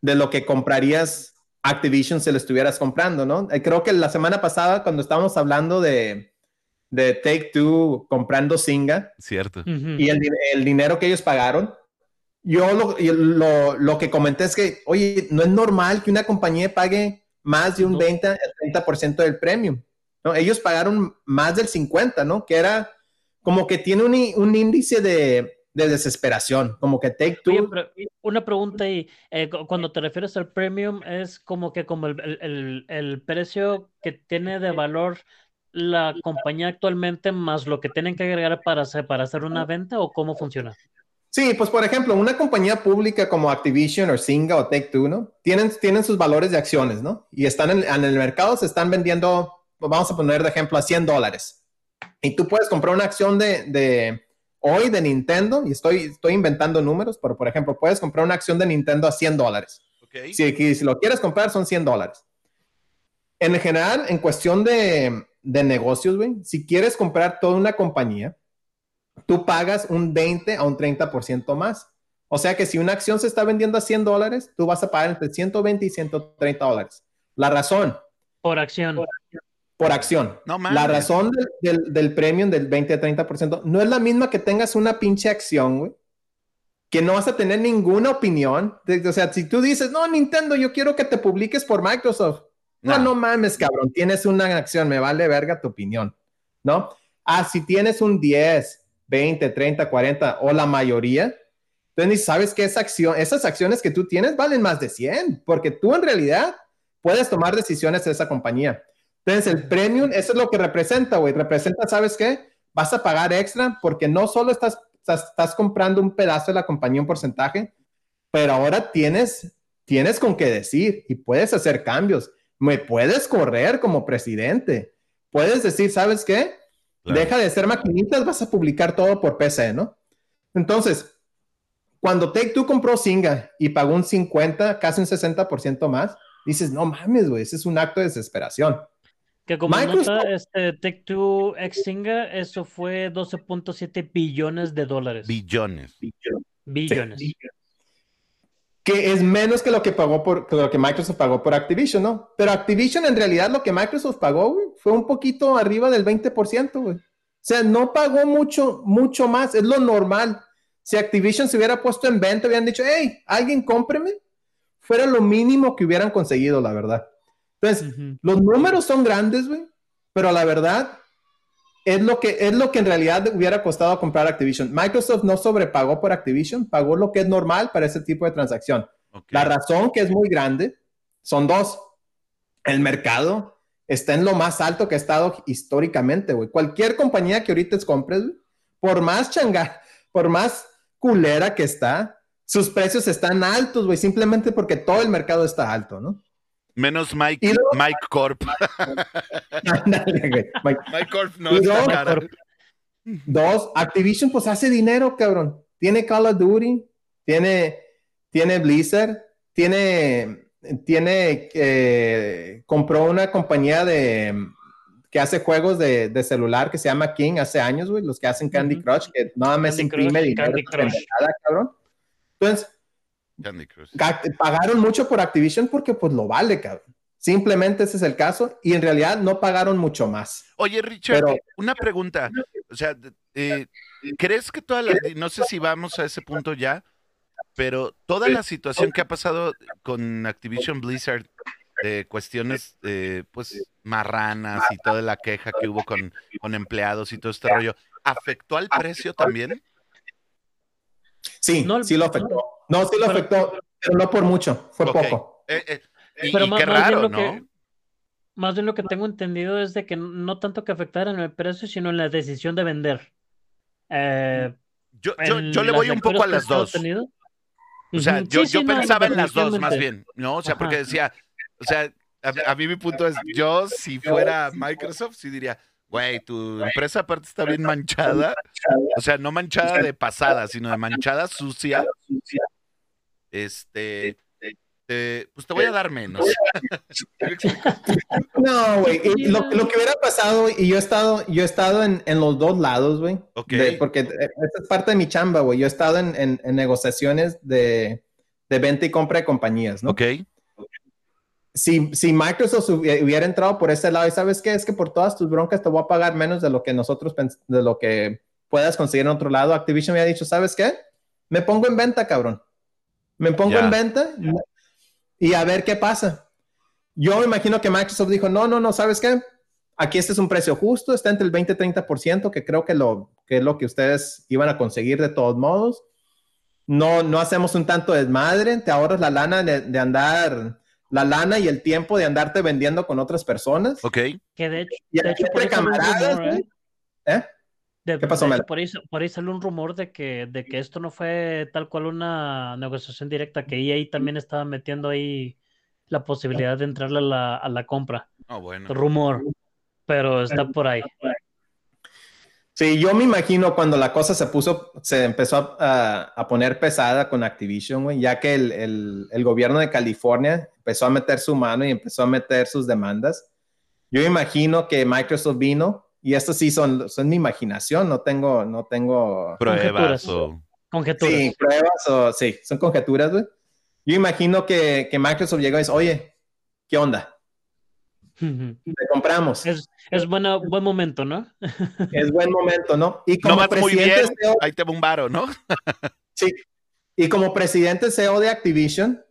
Speaker 3: de lo que comprarías Activision si lo estuvieras comprando, ¿no? Eh, creo que la semana pasada, cuando estábamos hablando de, de Take Two comprando Singa.
Speaker 2: Cierto.
Speaker 3: Y el, el, dinero que ellos pagaron. Yo lo, lo, lo, que comenté es que, oye, no es normal que una compañía pague más de un 20 al 30% del premium. ¿no? Ellos pagaron más del 50, ¿no? Que era como que tiene un, un índice de, de, desesperación, como que Take Two.
Speaker 1: una pregunta ahí, eh, cuando te refieres al premium, ¿es como que como el, el, el precio que tiene de valor la compañía actualmente más lo que tienen que agregar para hacer, para hacer una venta o cómo funciona?
Speaker 3: Sí, pues por ejemplo, una compañía pública como Activision o Singa o Take-Two, ¿no? Tienen, tienen sus valores de acciones, ¿no? Y están en, en, el mercado, se están vendiendo, vamos a poner de ejemplo, a 100 dólares. Y tú puedes comprar una acción de, de hoy de Nintendo, y estoy, estoy inventando números, pero por ejemplo, puedes comprar una acción de Nintendo a 100 dólares. Okay. Si, si lo quieres comprar, son 100 dólares. En general, en cuestión de, de negocios, güey, si quieres comprar toda una compañía, tú pagas un 20 a un 30% más. O sea que si una acción se está vendiendo a 100 dólares, tú vas a pagar entre 120 y 130 dólares. La razón.
Speaker 1: Por acción.
Speaker 3: Por, acción. No, la razón del, del, del, premium del 20 a 30% no es la misma que tengas una pinche acción, güey. Que no vas a tener ninguna opinión. o sea, si tú dices, no, Nintendo, yo quiero que te publiques por Microsoft. No, no mames, cabrón, tienes una acción, me vale verga tu opinión, ¿no? Ah, si tienes un 10, 20, 30, 40 o la mayoría, entonces sabes que esa acción, esas acciones que tú tienes valen más de 100, porque tú en realidad puedes tomar decisiones de esa compañía. Entonces el premium, eso es lo que representa, güey, representa, ¿sabes qué? Vas a pagar extra porque no solo estás, estás, comprando un pedazo de la compañía, un porcentaje, pero ahora tienes, tienes con qué decir y puedes hacer cambios me puedes correr como presidente. Puedes decir, ¿sabes qué? Deja de ser maquinitas, vas a publicar todo por PC, ¿no? Entonces, cuando Take Two compró Singa y pagó un 50, casi un 60% más, dices, no mames, güey, ese es un acto de desesperación.
Speaker 1: Que como nota, este Take Two ex Singa, eso fue 12.7 billones de dólares.
Speaker 2: Billones.
Speaker 1: Billones
Speaker 3: que es menos que lo que pagó por lo que Microsoft pagó por Activision, ¿no? Pero Activision en realidad lo que Microsoft pagó, güey, fue un poquito arriba del 20%, güey. O sea, no pagó mucho, mucho más, es lo normal. Si Activision se hubiera puesto en venta, hubieran dicho, hey, alguien cómpreme, fuera lo mínimo que hubieran conseguido, la verdad. Entonces, los números son grandes, güey, pero la verdad, es lo que es lo que en realidad hubiera costado comprar Activision. Microsoft no sobrepagó por Activision, pagó lo que es normal para ese tipo de transacción. La razón que es muy grande son dos. El mercado está en lo más alto que ha estado históricamente, güey. Cualquier compañía que ahorita compres, por más changa, por más culera que está, sus precios están altos, güey, simplemente porque todo el mercado está alto, ¿no?
Speaker 2: Menos *laughs* *laughs* Mike, Mike Corp. Mike, Corp no dos,
Speaker 3: dos, Activision pues hace dinero, cabrón. Tiene Call of Duty, tiene, tiene Blizzard, tiene, tiene, eh, compró una compañía de que hace juegos de, de, celular que se llama King hace años, güey, los que hacen Candy Crush, que nada más imprime dinero. cabrón. Entonces, Pagaron mucho por Activision porque pues lo vale, cabrón. Simplemente ese es el caso y en realidad no pagaron mucho más.
Speaker 2: Oye, Richard, una pregunta. O sea, eh, ¿crees que todas las, no sé si vamos a ese punto ya, pero toda la situación que ha pasado con Activision Blizzard de cuestiones, eh, pues, marranas y toda la queja que hubo con, con empleados y todo este rollo, ¿afectó al precio también?
Speaker 3: Sí, sí lo afectó. No, sí lo afectó, pero no por mucho, fue poco.
Speaker 2: Eh, eh, pero qué raro, ¿no?
Speaker 1: más bien lo que tengo entendido es de que no tanto que afectara en el precio, sino en la decisión de vender.
Speaker 2: Eh, yo, yo, le voy un poco a las dos. O sea, yo, yo pensaba en las dos más bien, ¿no? O sea, porque decía, o sea, a, mí mi punto es, yo si fuera Microsoft, sí diría, güey, tu empresa aparte está bien manchada, o sea, no manchada de pasada, sino de manchada sucia. Este, pues te voy a dar menos. *laughs*
Speaker 3: no, güey. Lo, que hubiera pasado, y yo he estado, yo he estado en, los dos lados, güey. porque esta es parte de mi chamba, güey. Yo he estado en, negociaciones de, venta y compra de compañías, ¿no?
Speaker 2: Ok.
Speaker 3: Si, si, Microsoft hubiera entrado por ese lado, y sabes qué, es que por todas tus broncas te voy a pagar menos de lo que nosotros, de lo que puedas conseguir en otro lado, Activision me ha dicho, ¿sabes qué? Me pongo en venta, cabrón. Me pongo en venta, y a ver qué pasa. Yo me imagino que Microsoft dijo, no, no, no, ¿sabes qué? Aquí este es un precio justo, está entre el 20 y 30%, que creo que, lo, que es lo que ustedes iban a conseguir de todos modos. No, no hacemos un tanto desmadre, te ahorras la lana de, andar, la lana y el tiempo de andarte vendiendo con otras personas.
Speaker 2: Ok.
Speaker 1: Que de hecho, de hecho por
Speaker 3: camaradas, ¿eh? ¿Eh?
Speaker 1: ¿Qué pasó, Mel? Por ahí, por ahí salió un rumor de que, de que esto no fue tal cual una negociación directa, que EA también estaba metiendo ahí la posibilidad de entrarle a la, a la compra.
Speaker 2: Oh, bueno.
Speaker 1: Rumor, pero está por ahí.
Speaker 3: Sí, yo me imagino cuando la cosa se puso, se empezó a, a poner pesada con Activision, güey, ya que el, el, el, gobierno de California empezó a meter su mano y empezó a meter sus demandas. Yo imagino que Microsoft vino y esto sí son, son mi imaginación, no tengo, no tengo
Speaker 2: pruebas o
Speaker 1: conjeturas.
Speaker 3: Sí, pruebas o sí, son conjeturas, güey. Yo imagino que, que Microsoft llegó y dice, oye, ¿qué onda? Te compramos.
Speaker 1: Es, es buena, buen momento, ¿no? *laughs*
Speaker 3: es buen momento, ¿no? Y como
Speaker 2: no presidente CEO, ahí te bombaro, ¿no? *laughs*
Speaker 3: sí. Y como presidente CEO de Activision,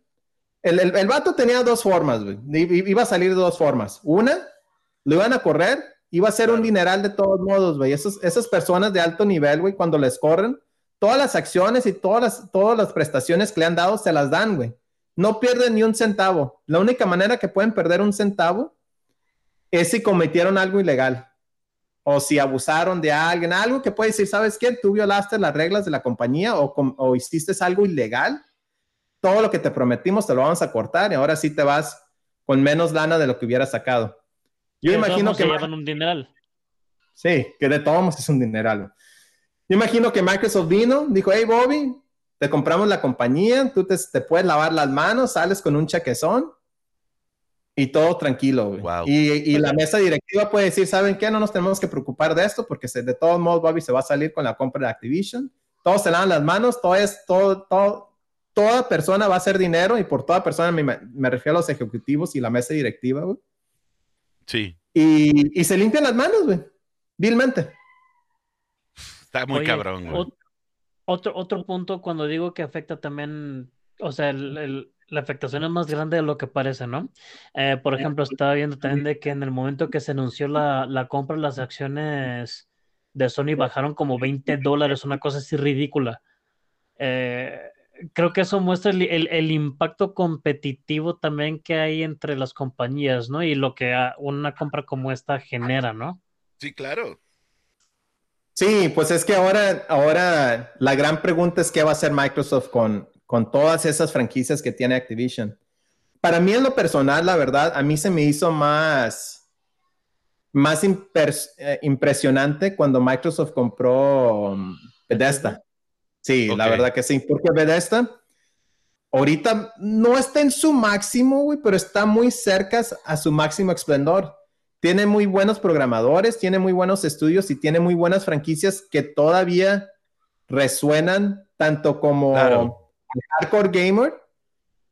Speaker 3: el, el, el vato tenía dos formas, güey. Iba a salir de dos formas. Una, lo iban a correr Iba a ser un dineral de todos modos, güey. Esas personas de alto nivel, güey, cuando les corren, todas las acciones y todas las, todas las prestaciones que le han dado se las dan, güey. No pierden ni un centavo. La única manera que pueden perder un centavo es si cometieron algo ilegal o si abusaron de alguien, algo que puede decir, ¿sabes qué? Tú violaste las reglas de la compañía o, o hiciste algo ilegal. Todo lo que te prometimos te lo vamos a cortar y ahora sí te vas con menos lana de lo que hubieras sacado. Yo imagino que.
Speaker 1: llevan un dineral.
Speaker 3: Sí, que de todos es un dineral. Yo imagino que Microsoft vino, dijo: Hey, Bobby, te compramos la compañía, tú te, puedes lavar las manos, sales con un chequezón y todo tranquilo. Y, la mesa directiva puede decir: ¿Saben qué? No nos tenemos que preocupar de esto porque de todos modos Bobby se va a salir con la compra de Activision. Todos se lavan las manos, todo es, todo, todo, toda persona va a hacer dinero y por toda persona me, me refiero a los ejecutivos y la mesa directiva, güey.
Speaker 2: Sí.
Speaker 3: Y, se limpian las manos, güey. Vilmente.
Speaker 2: Está muy cabrón, güey.
Speaker 1: Otro, otro punto cuando digo que afecta también, o sea, la afectación es más grande de lo que parece, ¿no? Eh, por ejemplo, estaba viendo también de que en el momento que se anunció la, la compra, las acciones de Sony bajaron como 20 dólares, una cosa así ridícula. Eh, creo que eso muestra el, impacto competitivo también que hay entre las compañías, ¿no? Y lo que una compra como esta genera, ¿no?
Speaker 2: Sí, claro.
Speaker 3: Sí, pues es que ahora, ahora la gran pregunta es qué va a hacer Microsoft con, con todas esas franquicias que tiene Activision. Para mí en lo personal, la verdad, a mí se me hizo más, más eh, impresionante cuando Microsoft compró um, Bethesda. Sí, la verdad que sí, porque Bethesda ahorita no está en su máximo, güey, pero está muy cerca a su máximo esplendor. Tiene muy buenos programadores, tiene muy buenos estudios y tiene muy buenas franquicias que todavía resuenan tanto como al hardcore gamer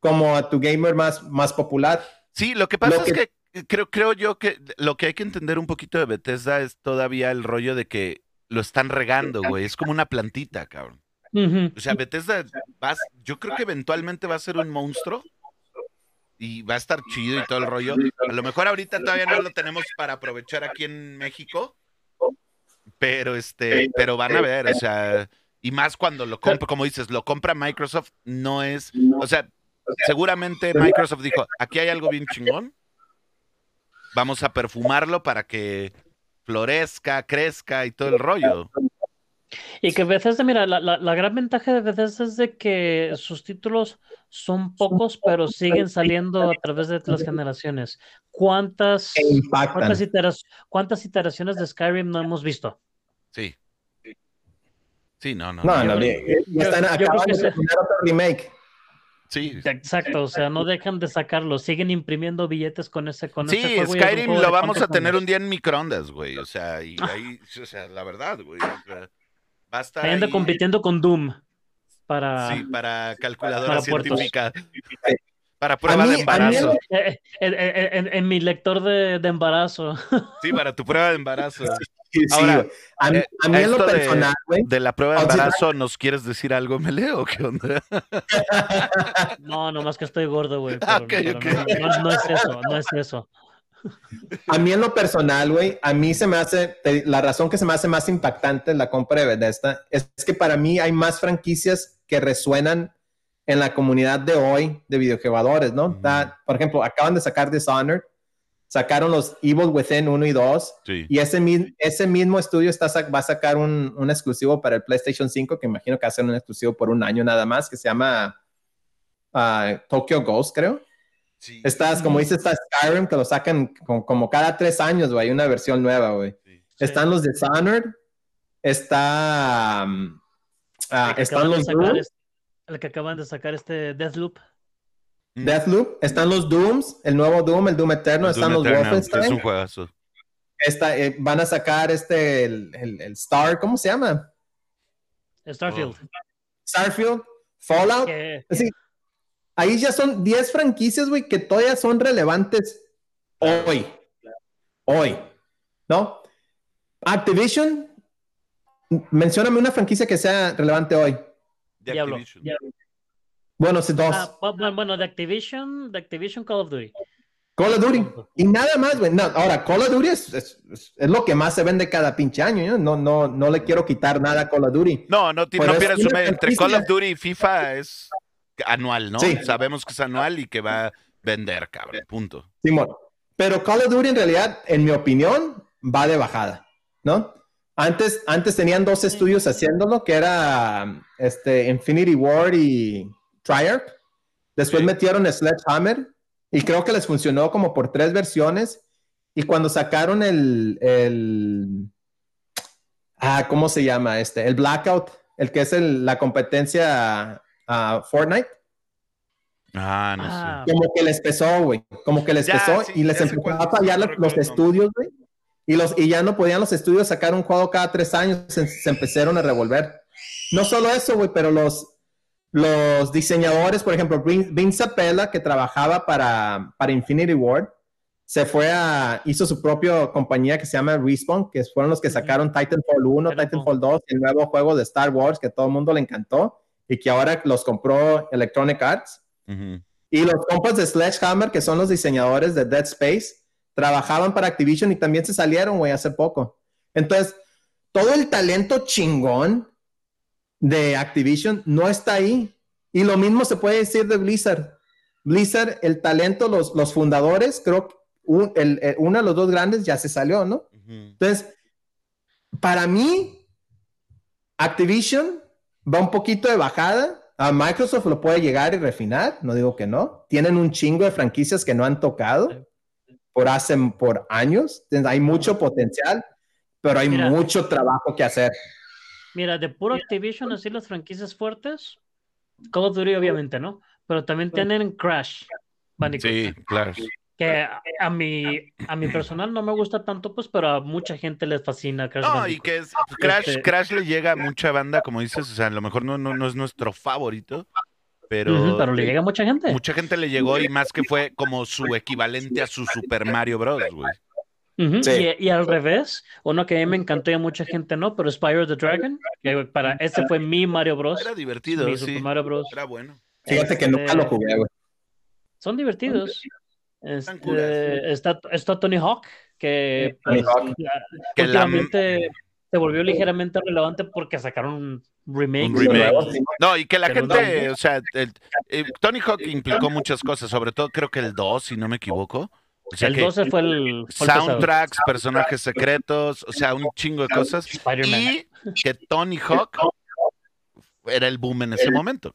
Speaker 3: como a tu gamer más, más popular.
Speaker 2: Sí, lo que pasa es que, creo, creo yo que lo que hay que entender un poquito de Bethesda es todavía el rollo de que lo están regando, güey. Es como una plantita, cabrón. O sea, Bethesda vas, yo creo que eventualmente va a ser un monstruo y va a estar chido y todo el rollo. A lo mejor ahorita todavía no lo tenemos para aprovechar aquí en México, pero este, pero van a ver, o sea, y más cuando lo compra, como dices, lo compra Microsoft, no es, o sea, seguramente Microsoft dijo, aquí hay algo bien chingón, vamos a perfumarlo para que florezca, crezca y todo el rollo.
Speaker 1: Y que Bethesda, mira, la, la, la, gran ventaja de Bethesda es de que sus títulos son pocos, pero siguen saliendo a través de las generaciones. ¿Cuántas, cuántas, iteras, cuántas iteraciones de Skyrim no hemos visto?
Speaker 2: Sí. Sí, no, no.
Speaker 3: No, no, no están acabando de hacer otro remake.
Speaker 2: Sí.
Speaker 1: Exacto, o sea, no dejan de sacarlo, siguen imprimiendo billetes con ese con
Speaker 2: Sí,
Speaker 1: ese juego
Speaker 2: Skyrim lo vamos a tener un día en microondas, güey, o sea, y ahí, o sea, la verdad, güey. Va a estar
Speaker 1: ahí anda
Speaker 2: ahí...
Speaker 1: compitiendo con Doom para
Speaker 2: Sí, para calculadora
Speaker 1: para puertos.
Speaker 2: científica. Para prueba
Speaker 3: mí-
Speaker 2: de embarazo.
Speaker 1: Eh, eh, en, en- en- en mi lector de, de embarazo.
Speaker 2: Sí, para tu prueba de embarazo.
Speaker 3: Sí,
Speaker 2: Ahora,
Speaker 3: a, mí-
Speaker 2: eh,
Speaker 3: a mí en lo
Speaker 2: esto de-
Speaker 3: personal, güey.
Speaker 2: De la prueba de embarazo, ¿nos quieres decir algo, Mele, o qué onda?
Speaker 1: No, nomás que estoy gordo, güey. *laughs*
Speaker 2: Ah,
Speaker 1: pero
Speaker 2: ok,
Speaker 1: no,
Speaker 2: ok.
Speaker 1: pero no- no- no es eso, no es eso.
Speaker 3: A mí en lo personal, güey, a mí se me hace, la razón que se me hace más impactante la compra de Bethesda es, que para mí hay más franquicias que resuenan en la comunidad de hoy de videojugadores, ¿no? Da- por ejemplo, acaban de sacar Dishonored, sacaron los Evil Within 1 y 2,
Speaker 2: Sí.
Speaker 3: y ese, ese mismo estudio está, va a sacar un, un exclusivo para el PlayStation 5, que imagino que va a ser un exclusivo por un año nada más, que se llama ah, Tokyo Ghost, creo.
Speaker 2: Sí.
Speaker 3: Estás, como dice, está Skyrim, que lo sacan como, como cada tres años, güey, hay una versión nueva, güey.
Speaker 2: Sí.
Speaker 3: Están los Dishonored, está... um,
Speaker 1: que
Speaker 3: están
Speaker 1: acaban de
Speaker 3: los
Speaker 1: sacar
Speaker 3: Doom,
Speaker 1: es- el que acaban de sacar este Deathloop.
Speaker 3: Deathloop, están los Dooms, el nuevo Doom, el Doom Eterno,
Speaker 2: El
Speaker 3: están
Speaker 2: Doom
Speaker 3: los Wolfenstein,
Speaker 2: Es un juegazo.
Speaker 3: está, eh, van a sacar este, el, el- el Star, ¿cómo se llama?
Speaker 1: Starfield.
Speaker 3: Starfield, Fallout. Así, ahí ya son 10 franquicias, güey, que todavía son relevantes hoy. Hoy. ¿No? Activision, mencióname una franquicia que sea relevante hoy.
Speaker 2: De
Speaker 1: Diablo.
Speaker 2: Activision.
Speaker 3: Bueno, sí, dos.
Speaker 1: Ah, bu- bu- bueno, de Activision, de Activision Call of Duty.
Speaker 3: Call of Duty. Y nada más, güey. No, ahora, Call of Duty es, es- es- es lo que más se vende cada pinche año. ¿no? No, no, no le quiero quitar nada a Call of Duty.
Speaker 2: No, no, no pierdas
Speaker 3: una
Speaker 2: su medio. Entre. Call of Duty y FIFA es anual, ¿no?
Speaker 3: Sí.
Speaker 2: Sabemos que es anual y que va a vender, cabrón. Punto.
Speaker 3: Simón. Pero Call of Duty en realidad, en mi opinión, va de bajada, ¿no? Antes, antes tenían dos estudios haciéndolo, que era este, Infinity Ward y Treyarch. Después
Speaker 2: Sí.
Speaker 3: metieron Sledgehammer y creo que les funcionó como por tres versiones. Y cuando sacaron el, el ah, ¿cómo se llama? Este, el Blackout, el que es el- la competencia a Fortnite.
Speaker 2: Ah, no
Speaker 1: Ah,
Speaker 3: Como que les pesó, güey. Como que les
Speaker 2: Ya,
Speaker 3: pesó
Speaker 2: sí,
Speaker 3: y les empezó a fallar
Speaker 2: no
Speaker 3: los, estudios, güey. Y, los, y ya no podían los estudios sacar un juego cada tres años. Se, se empezaron a revolver. No solo eso, güey, pero los, los diseñadores, por ejemplo, Vin- Vince Zapella, que trabajaba para, para Infinity Ward, se fue a, hizo su propia compañía que se llama Respawn, que fueron los que sacaron Titanfall 1,
Speaker 1: Titanfall.
Speaker 3: Titanfall 2, el nuevo juego de Star Wars que a todo el mundo le encantó y que ahora los compró Electronic Arts. Y los compas de Sledgehammer, que son los diseñadores de Dead Space, trabajaban para Activision y también se salieron, güey, hace poco. Entonces, todo el talento chingón de Activision no está ahí. Y lo mismo se puede decir de Blizzard. Blizzard, el talento, los, los fundadores, creo que un- el- el- uno de los dos grandes ya se salió, ¿no? Entonces, para mí, Activision va un poquito de bajada. A Microsoft lo puede llegar y refinar, no digo que no. Tienen un chingo de franquicias que no han tocado por hace por años. Hay mucho potencial, pero hay
Speaker 1: Mira.
Speaker 3: mucho trabajo que hacer.
Speaker 1: Mira, de puro Activision, así las franquicias fuertes, Call of Duty obviamente, ¿no? Pero también tienen Crash Bandicoot,
Speaker 2: Sí, claro.
Speaker 1: Que a, mi, a mi personal no me gusta tanto, pues, pero a mucha gente les fascina Crash
Speaker 2: No, y que es, Crash,
Speaker 1: Este-
Speaker 2: Crash le llega a mucha banda, como dices, o sea, a lo mejor no, no, no es nuestro favorito, pero,
Speaker 1: pero le llega a mucha gente.
Speaker 2: mucha gente le llegó y más que fue como su equivalente a su Super Mario Bros, güey.
Speaker 1: Ujú,
Speaker 3: Sí.
Speaker 1: Y, y al revés, uno que a mí me encantó y a mucha gente no, pero Spyro the Dragon, que para ese fue mi Mario Bros.
Speaker 2: Era divertido,
Speaker 1: mi
Speaker 2: sí.
Speaker 1: Super Mario Bros.
Speaker 2: Era bueno.
Speaker 3: Fíjate que nunca lo
Speaker 1: Este,
Speaker 3: jugué, güey.
Speaker 1: Son divertidos. Este, está, está Tony Hawk, que
Speaker 3: Tony
Speaker 1: pues,
Speaker 3: Hawk.
Speaker 1: ya-
Speaker 2: Que la-
Speaker 1: últimamente se volvió ligeramente relevante porque sacaron un remake.
Speaker 2: Un remake.
Speaker 3: Nuevo, sí.
Speaker 2: No, y que la
Speaker 1: Pero
Speaker 2: gente,
Speaker 1: no.
Speaker 2: o sea, el- eh, Tony Hawk implicó muchas cosas, sobre todo creo que el 2, si no me equivoco. O sea,
Speaker 1: el
Speaker 2: que
Speaker 1: 12 fue el, fue el
Speaker 2: soundtracks, personajes secretos, o sea, un chingo de cosas.
Speaker 1: Spider-Man.
Speaker 2: Y que Tony Hawk era el boom en ese momento,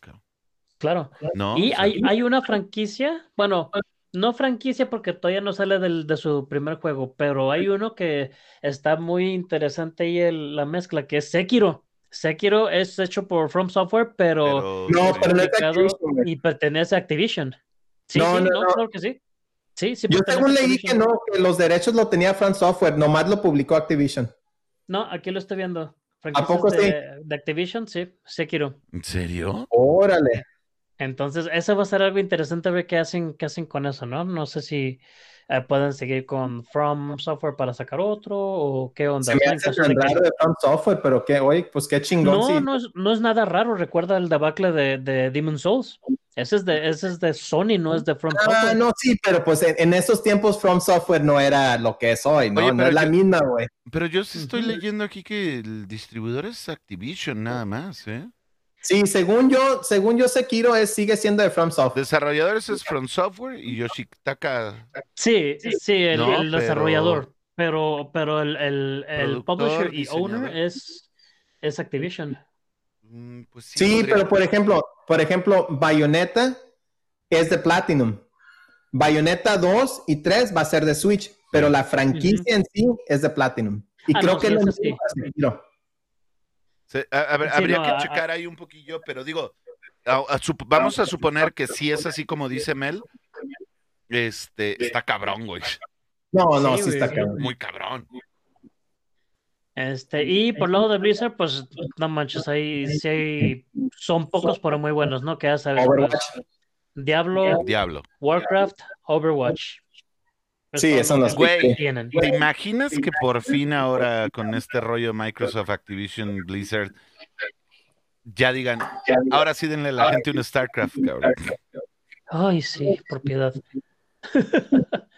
Speaker 1: Claro.
Speaker 2: ¿no?
Speaker 1: Y
Speaker 2: O sea,
Speaker 1: hay, hay una franquicia, bueno, no franquicia porque todavía no sale del, de su primer juego, pero hay uno que está muy interesante ahí el- la mezcla, que es Sekiro. Sekiro es hecho por From Software, pero,
Speaker 2: pero-
Speaker 3: No, pero no
Speaker 1: y pertenece a Activision. Sí,
Speaker 3: No,
Speaker 1: sí,
Speaker 3: no,
Speaker 1: no,
Speaker 3: no.
Speaker 1: claro que sí. Sí, sí
Speaker 3: Yo según leí que no, que los derechos lo tenía Fran Software, nomás lo publicó Activision.
Speaker 1: No, aquí lo estoy viendo.
Speaker 3: ¿A poco sí?
Speaker 1: de Activision, sí, Sekiro.
Speaker 2: ¿En serio?
Speaker 3: Órale.
Speaker 1: Entonces, eso va a ser algo interesante ver qué hacen, qué hacen con eso, ¿no? No sé si eh, pueden seguir con From Software para sacar otro o qué onda.
Speaker 3: Se me hace tan raro de Fran Software, pero que, oye, pues qué chingón.
Speaker 1: No,
Speaker 3: sí.
Speaker 1: no es, no es nada raro. Recuerda el debacle de, de Demon Souls. Ese es de, ese es de Sony, no es de From
Speaker 3: Ah,
Speaker 1: Software.
Speaker 3: no, sí, pero pues en, en esos tiempos From Software no era lo que es hoy, ¿no?
Speaker 2: Oye,
Speaker 3: no es la
Speaker 2: yo-
Speaker 3: misma, güey.
Speaker 2: Pero yo sí estoy leyendo aquí que el distribuidor es Activision nada más, ¿eh?
Speaker 3: Sí, según yo, según yo, Sekiro es, sigue siendo de From Software.
Speaker 2: Desarrolladores es From Software y Yoshitaka
Speaker 1: Sí, sí, el,
Speaker 2: No,
Speaker 1: el
Speaker 2: pero-
Speaker 1: desarrollador. Pero, pero el, el, el publisher y owner es, es Activision.
Speaker 2: Mm, Pues sí,
Speaker 3: Sí,
Speaker 2: podría-
Speaker 3: pero por ejemplo, por ejemplo, Bayonetta es de Platinum. Bayonetta 2 y 3 va a ser de Switch, pero la franquicia en sí es de Platinum. Y
Speaker 1: Ah,
Speaker 3: creo
Speaker 1: no,
Speaker 3: que
Speaker 1: sí,
Speaker 3: es lo mismo.
Speaker 2: Se- a, a ver,
Speaker 1: Sí,
Speaker 2: habría
Speaker 1: no,
Speaker 2: que
Speaker 1: a-
Speaker 2: checar ahí un poquillo, pero digo, a- a sup- vamos a suponer que si es así como dice Mel, este, está cabrón, güey.
Speaker 3: No, no,
Speaker 1: Sí,
Speaker 3: sí, está cabrón.
Speaker 2: Muy cabrón.
Speaker 1: Este, y por lado de Blizzard, pues no manches, ahí sí hay, son pocos pero muy buenos, ¿no? Que ya sabes,
Speaker 3: Overwatch.
Speaker 1: Diablo,
Speaker 2: Diablo.
Speaker 1: Warcraft, Overwatch. Es
Speaker 3: Sí, los
Speaker 1: que
Speaker 2: Güey.
Speaker 1: tienen.
Speaker 2: ¿Te imaginas que por fin ahora con este rollo Microsoft, Activision, Blizzard, ya digan, ahora sí denle a la gente un StarCraft, cabrón?
Speaker 1: Ay, sí, propiedad. *laughs*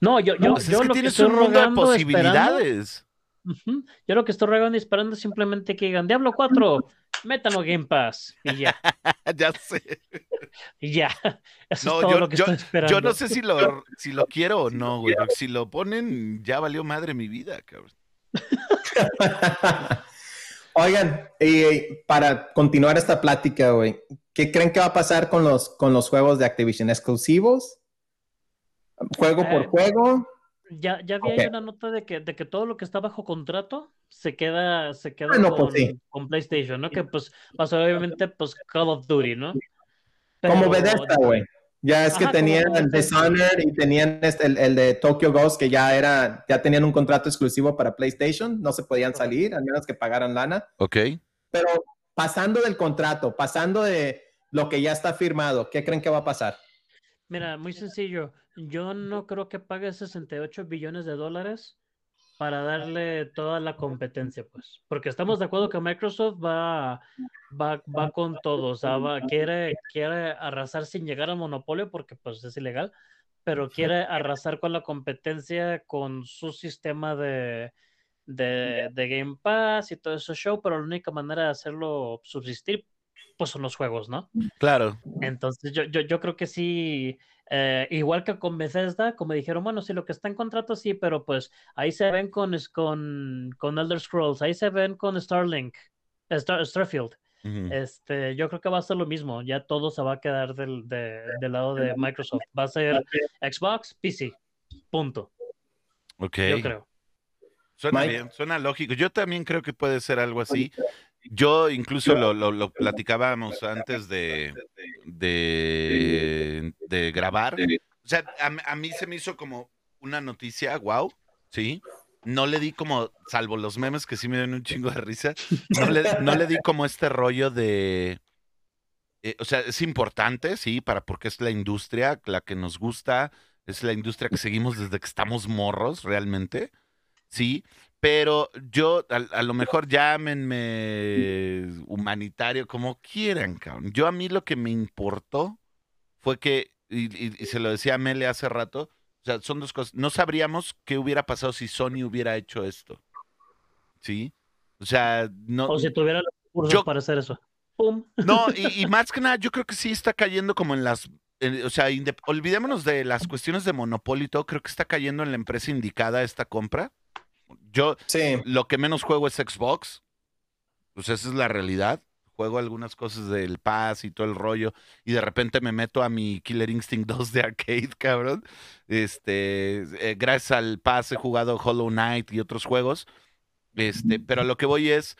Speaker 1: No, yo, yo,
Speaker 2: Pues es
Speaker 1: yo
Speaker 2: que
Speaker 1: lo que
Speaker 2: tienes
Speaker 1: estoy
Speaker 2: un mundo de
Speaker 1: rogando, esperando,
Speaker 2: posibilidades.
Speaker 1: Ujú, yo lo que estoy rogando y esperando es simplemente que digan Diablo 4, métanlo Game Pass y ya, *laughs*
Speaker 2: ya sé.
Speaker 1: y ya. Eso
Speaker 2: No,
Speaker 1: es todo
Speaker 2: yo-
Speaker 1: lo que
Speaker 2: yo-
Speaker 1: estoy esperando.
Speaker 2: Yo no sé si lo, si lo quiero o no, güey. Si lo ponen, ya valió madre mi vida, cabrón. *laughs*
Speaker 3: Oigan, y para continuar esta plática, güey, ¿qué creen que va a pasar con los, con los juegos de Activision? ¿Exclusivos? ¿Juego por
Speaker 1: Eh,
Speaker 3: juego?
Speaker 1: Ya, ya había
Speaker 3: Ok.
Speaker 1: ahí una nota de que, de que todo lo que está bajo contrato se queda, se queda
Speaker 3: Ah,
Speaker 1: con,
Speaker 3: pues sí.
Speaker 1: con PlayStation, ¿no? Que pues pasó obviamente pues Call of Duty, ¿no?
Speaker 3: Como Bethesda, güey. Ya es que
Speaker 1: Ajá,
Speaker 3: tenían
Speaker 1: Bethesda.
Speaker 3: Dishonored y tenían este- el, el de Tokyo Ghost que ya era, ya tenían un contrato exclusivo para PlayStation, no se podían salir, al menos que pagaran lana.
Speaker 2: Ok.
Speaker 3: Pero pasando del contrato, pasando de lo que ya está firmado, ¿qué creen que va a pasar?
Speaker 1: Mira, muy sencillo. Yo no creo que pague 68 billones de dólares para darle toda la competencia, pues. Porque estamos de acuerdo que Microsoft va, va, va con todo. O sea, va- quiere, quiere arrasar sin llegar al monopolio porque pues es ilegal, pero quiere arrasar con la competencia con su sistema de, de, de Game Pass y todo ese show, pero la única manera de hacerlo subsistir, pues son los juegos, ¿no?
Speaker 2: Claro.
Speaker 1: Entonces, yo, yo, yo creo que sí, eh, igual que con Bethesda, como dijeron, bueno, sí, lo que está en contrato, sí, pero pues ahí se ven con, con, con Elder Scrolls, ahí se ven con Starlink, Star, Starfield. Este, yo creo que va a ser lo mismo, ya todo se va a quedar del, de- del lado de Microsoft. Va a ser Xbox, PC, punto,
Speaker 2: Ok.
Speaker 1: yo creo.
Speaker 2: Suena
Speaker 3: Mike.
Speaker 2: bien, suena lógico. Yo también creo que puede ser algo así. Yo incluso lo, lo, lo platicábamos antes de, de, de grabar. O sea, a, a mí se me hizo como una noticia, wow, ¿sí? No le di como, salvo los memes que sí me dan un chingo de risa, no le, no le di como este rollo de... eh, o sea, es importante, sí, para porque es la industria la que nos gusta, es la industria que seguimos desde que estamos morros, realmente, sí, pero yo, a, lo mejor llámenme humanitario, como quieran, cabrón. Yo a mí lo que me importó fue que, y, se lo decía a Mele hace rato, o sea, son dos cosas. No sabríamos qué hubiera pasado si Sony hubiera hecho esto. ¿Sí? O sea, no.
Speaker 1: O si tuviera los recursos para hacer eso. ¡Pum!
Speaker 2: No, y, más que nada, yo creo que sí está cayendo como en las. o sea, olvidémonos de las cuestiones de monopolio y todo. Creo que está cayendo en la empresa indicada esta compra. Yo lo que menos juego es Xbox. Pues esa es la realidad. Juego algunas cosas del Pass y todo el rollo. Y de repente me meto a mi Killer Instinct *laughs* 2 de arcade, cabrón. Este, eh, gracias al Pass he jugado Hollow Knight y otros juegos. Este, pero a lo que voy es,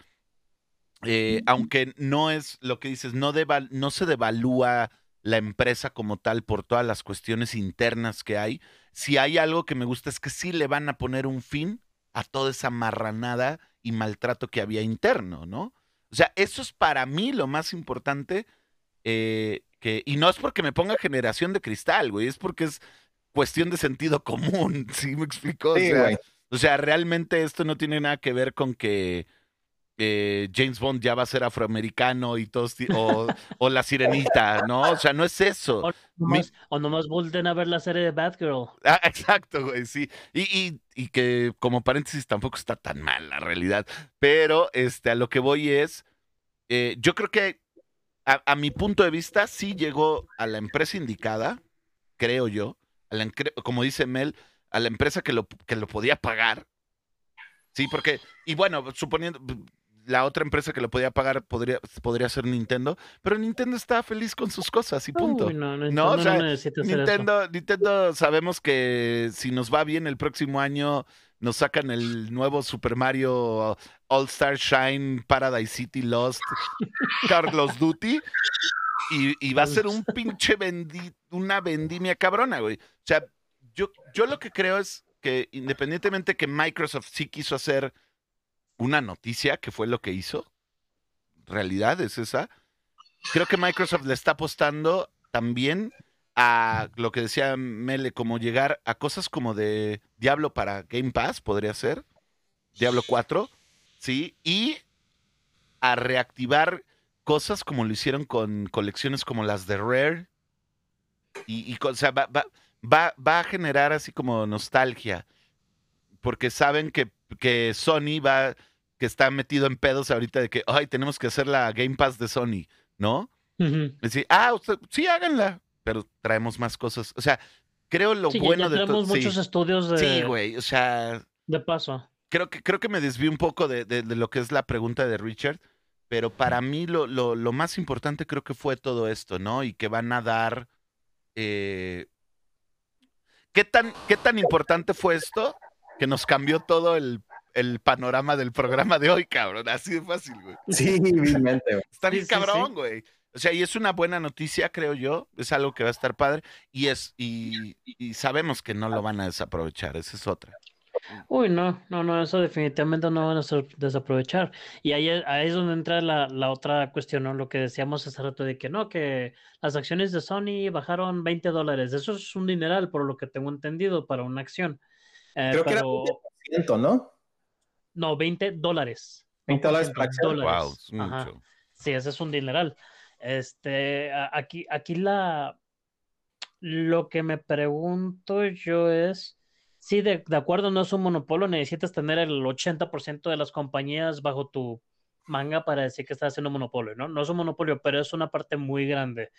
Speaker 2: eh, aunque no es lo que dices, no, no se devalúa la empresa como tal por todas las cuestiones internas que hay. Si hay algo que me gusta es que sí le van a poner un fin a toda esa marranada y maltrato que había interno, ¿no? O sea, eso es para mí lo más importante. Eh, que, y no es porque me ponga generación de cristal, güey, es porque es cuestión de sentido común, *laughs* ¿sí me explicó? o sea, realmente esto no tiene nada que ver con que eh, James Bond ya va a ser afroamericano y todos, o, la sirenita, ¿no? O sea, no es eso.
Speaker 1: O nomás, o a ver la serie de Batgirl.
Speaker 2: Ah, *laughs* exacto, güey, sí. Y, y, que como paréntesis tampoco está tan mal la realidad. Pero este, a lo que voy es, eh, yo creo que a, mi punto de vista sí llegó a la empresa indicada, creo yo, como dice Mel, a la empresa que lo, que lo podía pagar. Sí, porque, y bueno, suponiendo, la otra empresa que lo podía pagar podría, podría ser Nintendo, pero Nintendo está feliz con sus cosas y punto. no, no, Nintendo, Nintendo sabemos que si nos va bien el próximo año nos sacan el nuevo Super Mario All Star Shine Paradise City Lost Carlos Duty y, va a ser un pinche una vendimia cabrona, güey. O sea, yo, yo lo que creo es que independientemente que Microsoft sí quiso hacer una noticia que fue lo que hizo. Realidad es esa. Creo que Microsoft le está apostando también a lo que decía Mele, como llegar a cosas como de Diablo para Game Pass, podría ser. Diablo 4, ¿sí? Y a reactivar cosas como lo hicieron con colecciones como las de Rare. Y, o sea, va, va, va, a generar así como nostalgia. Porque saben que, que Sony va, que está metido en pedos ahorita de que, ay, tenemos que hacer la Game Pass de Sony, ¿no? Decir, ah, sí, háganla, pero traemos más cosas. O sea, creo lo bueno de
Speaker 1: todo. muchos estudios de.
Speaker 2: Sí, güey, o sea.
Speaker 1: De paso.
Speaker 2: Creo que, creo que me desvío un poco de, de, lo que es la pregunta de Richard, pero para mí lo, lo, lo, más importante creo que fue todo esto, ¿no? Y que van a dar. Eh... ¿Qué, tan, ¿Qué tan importante fue esto? Que nos cambió todo el el panorama del programa de hoy, cabrón. Así de fácil, güey.
Speaker 3: Sí, mente, güey.
Speaker 2: Está bien cabrón, güey. O sea, y es una buena noticia, creo yo. Es algo que va a estar padre. Y es, y, sabemos que no lo van a desaprovechar. Esa es otra.
Speaker 1: Uy, no, no, no, eso definitivamente no van a desaprovechar. Y ahí, ahí es donde entra la, la, otra cuestión, ¿no? Lo que decíamos hace rato de que no, que las acciones de Sony bajaron 20 dólares. Eso es un dineral, por lo que tengo entendido, para una acción.
Speaker 3: Eh, Creo que era 20%, ¿no?
Speaker 1: No, 20 dólares.
Speaker 3: 20 dólares
Speaker 2: Wow, mucho.
Speaker 1: Sí, ese es un dineral. Este, aquí, aquí la, lo que me pregunto yo es, sí, de, acuerdo, no es un monopolio, necesitas tener el 80% de las compañías bajo tu manga para decir que estás haciendo monopolio, ¿no? No es un monopolio, pero es una parte muy grande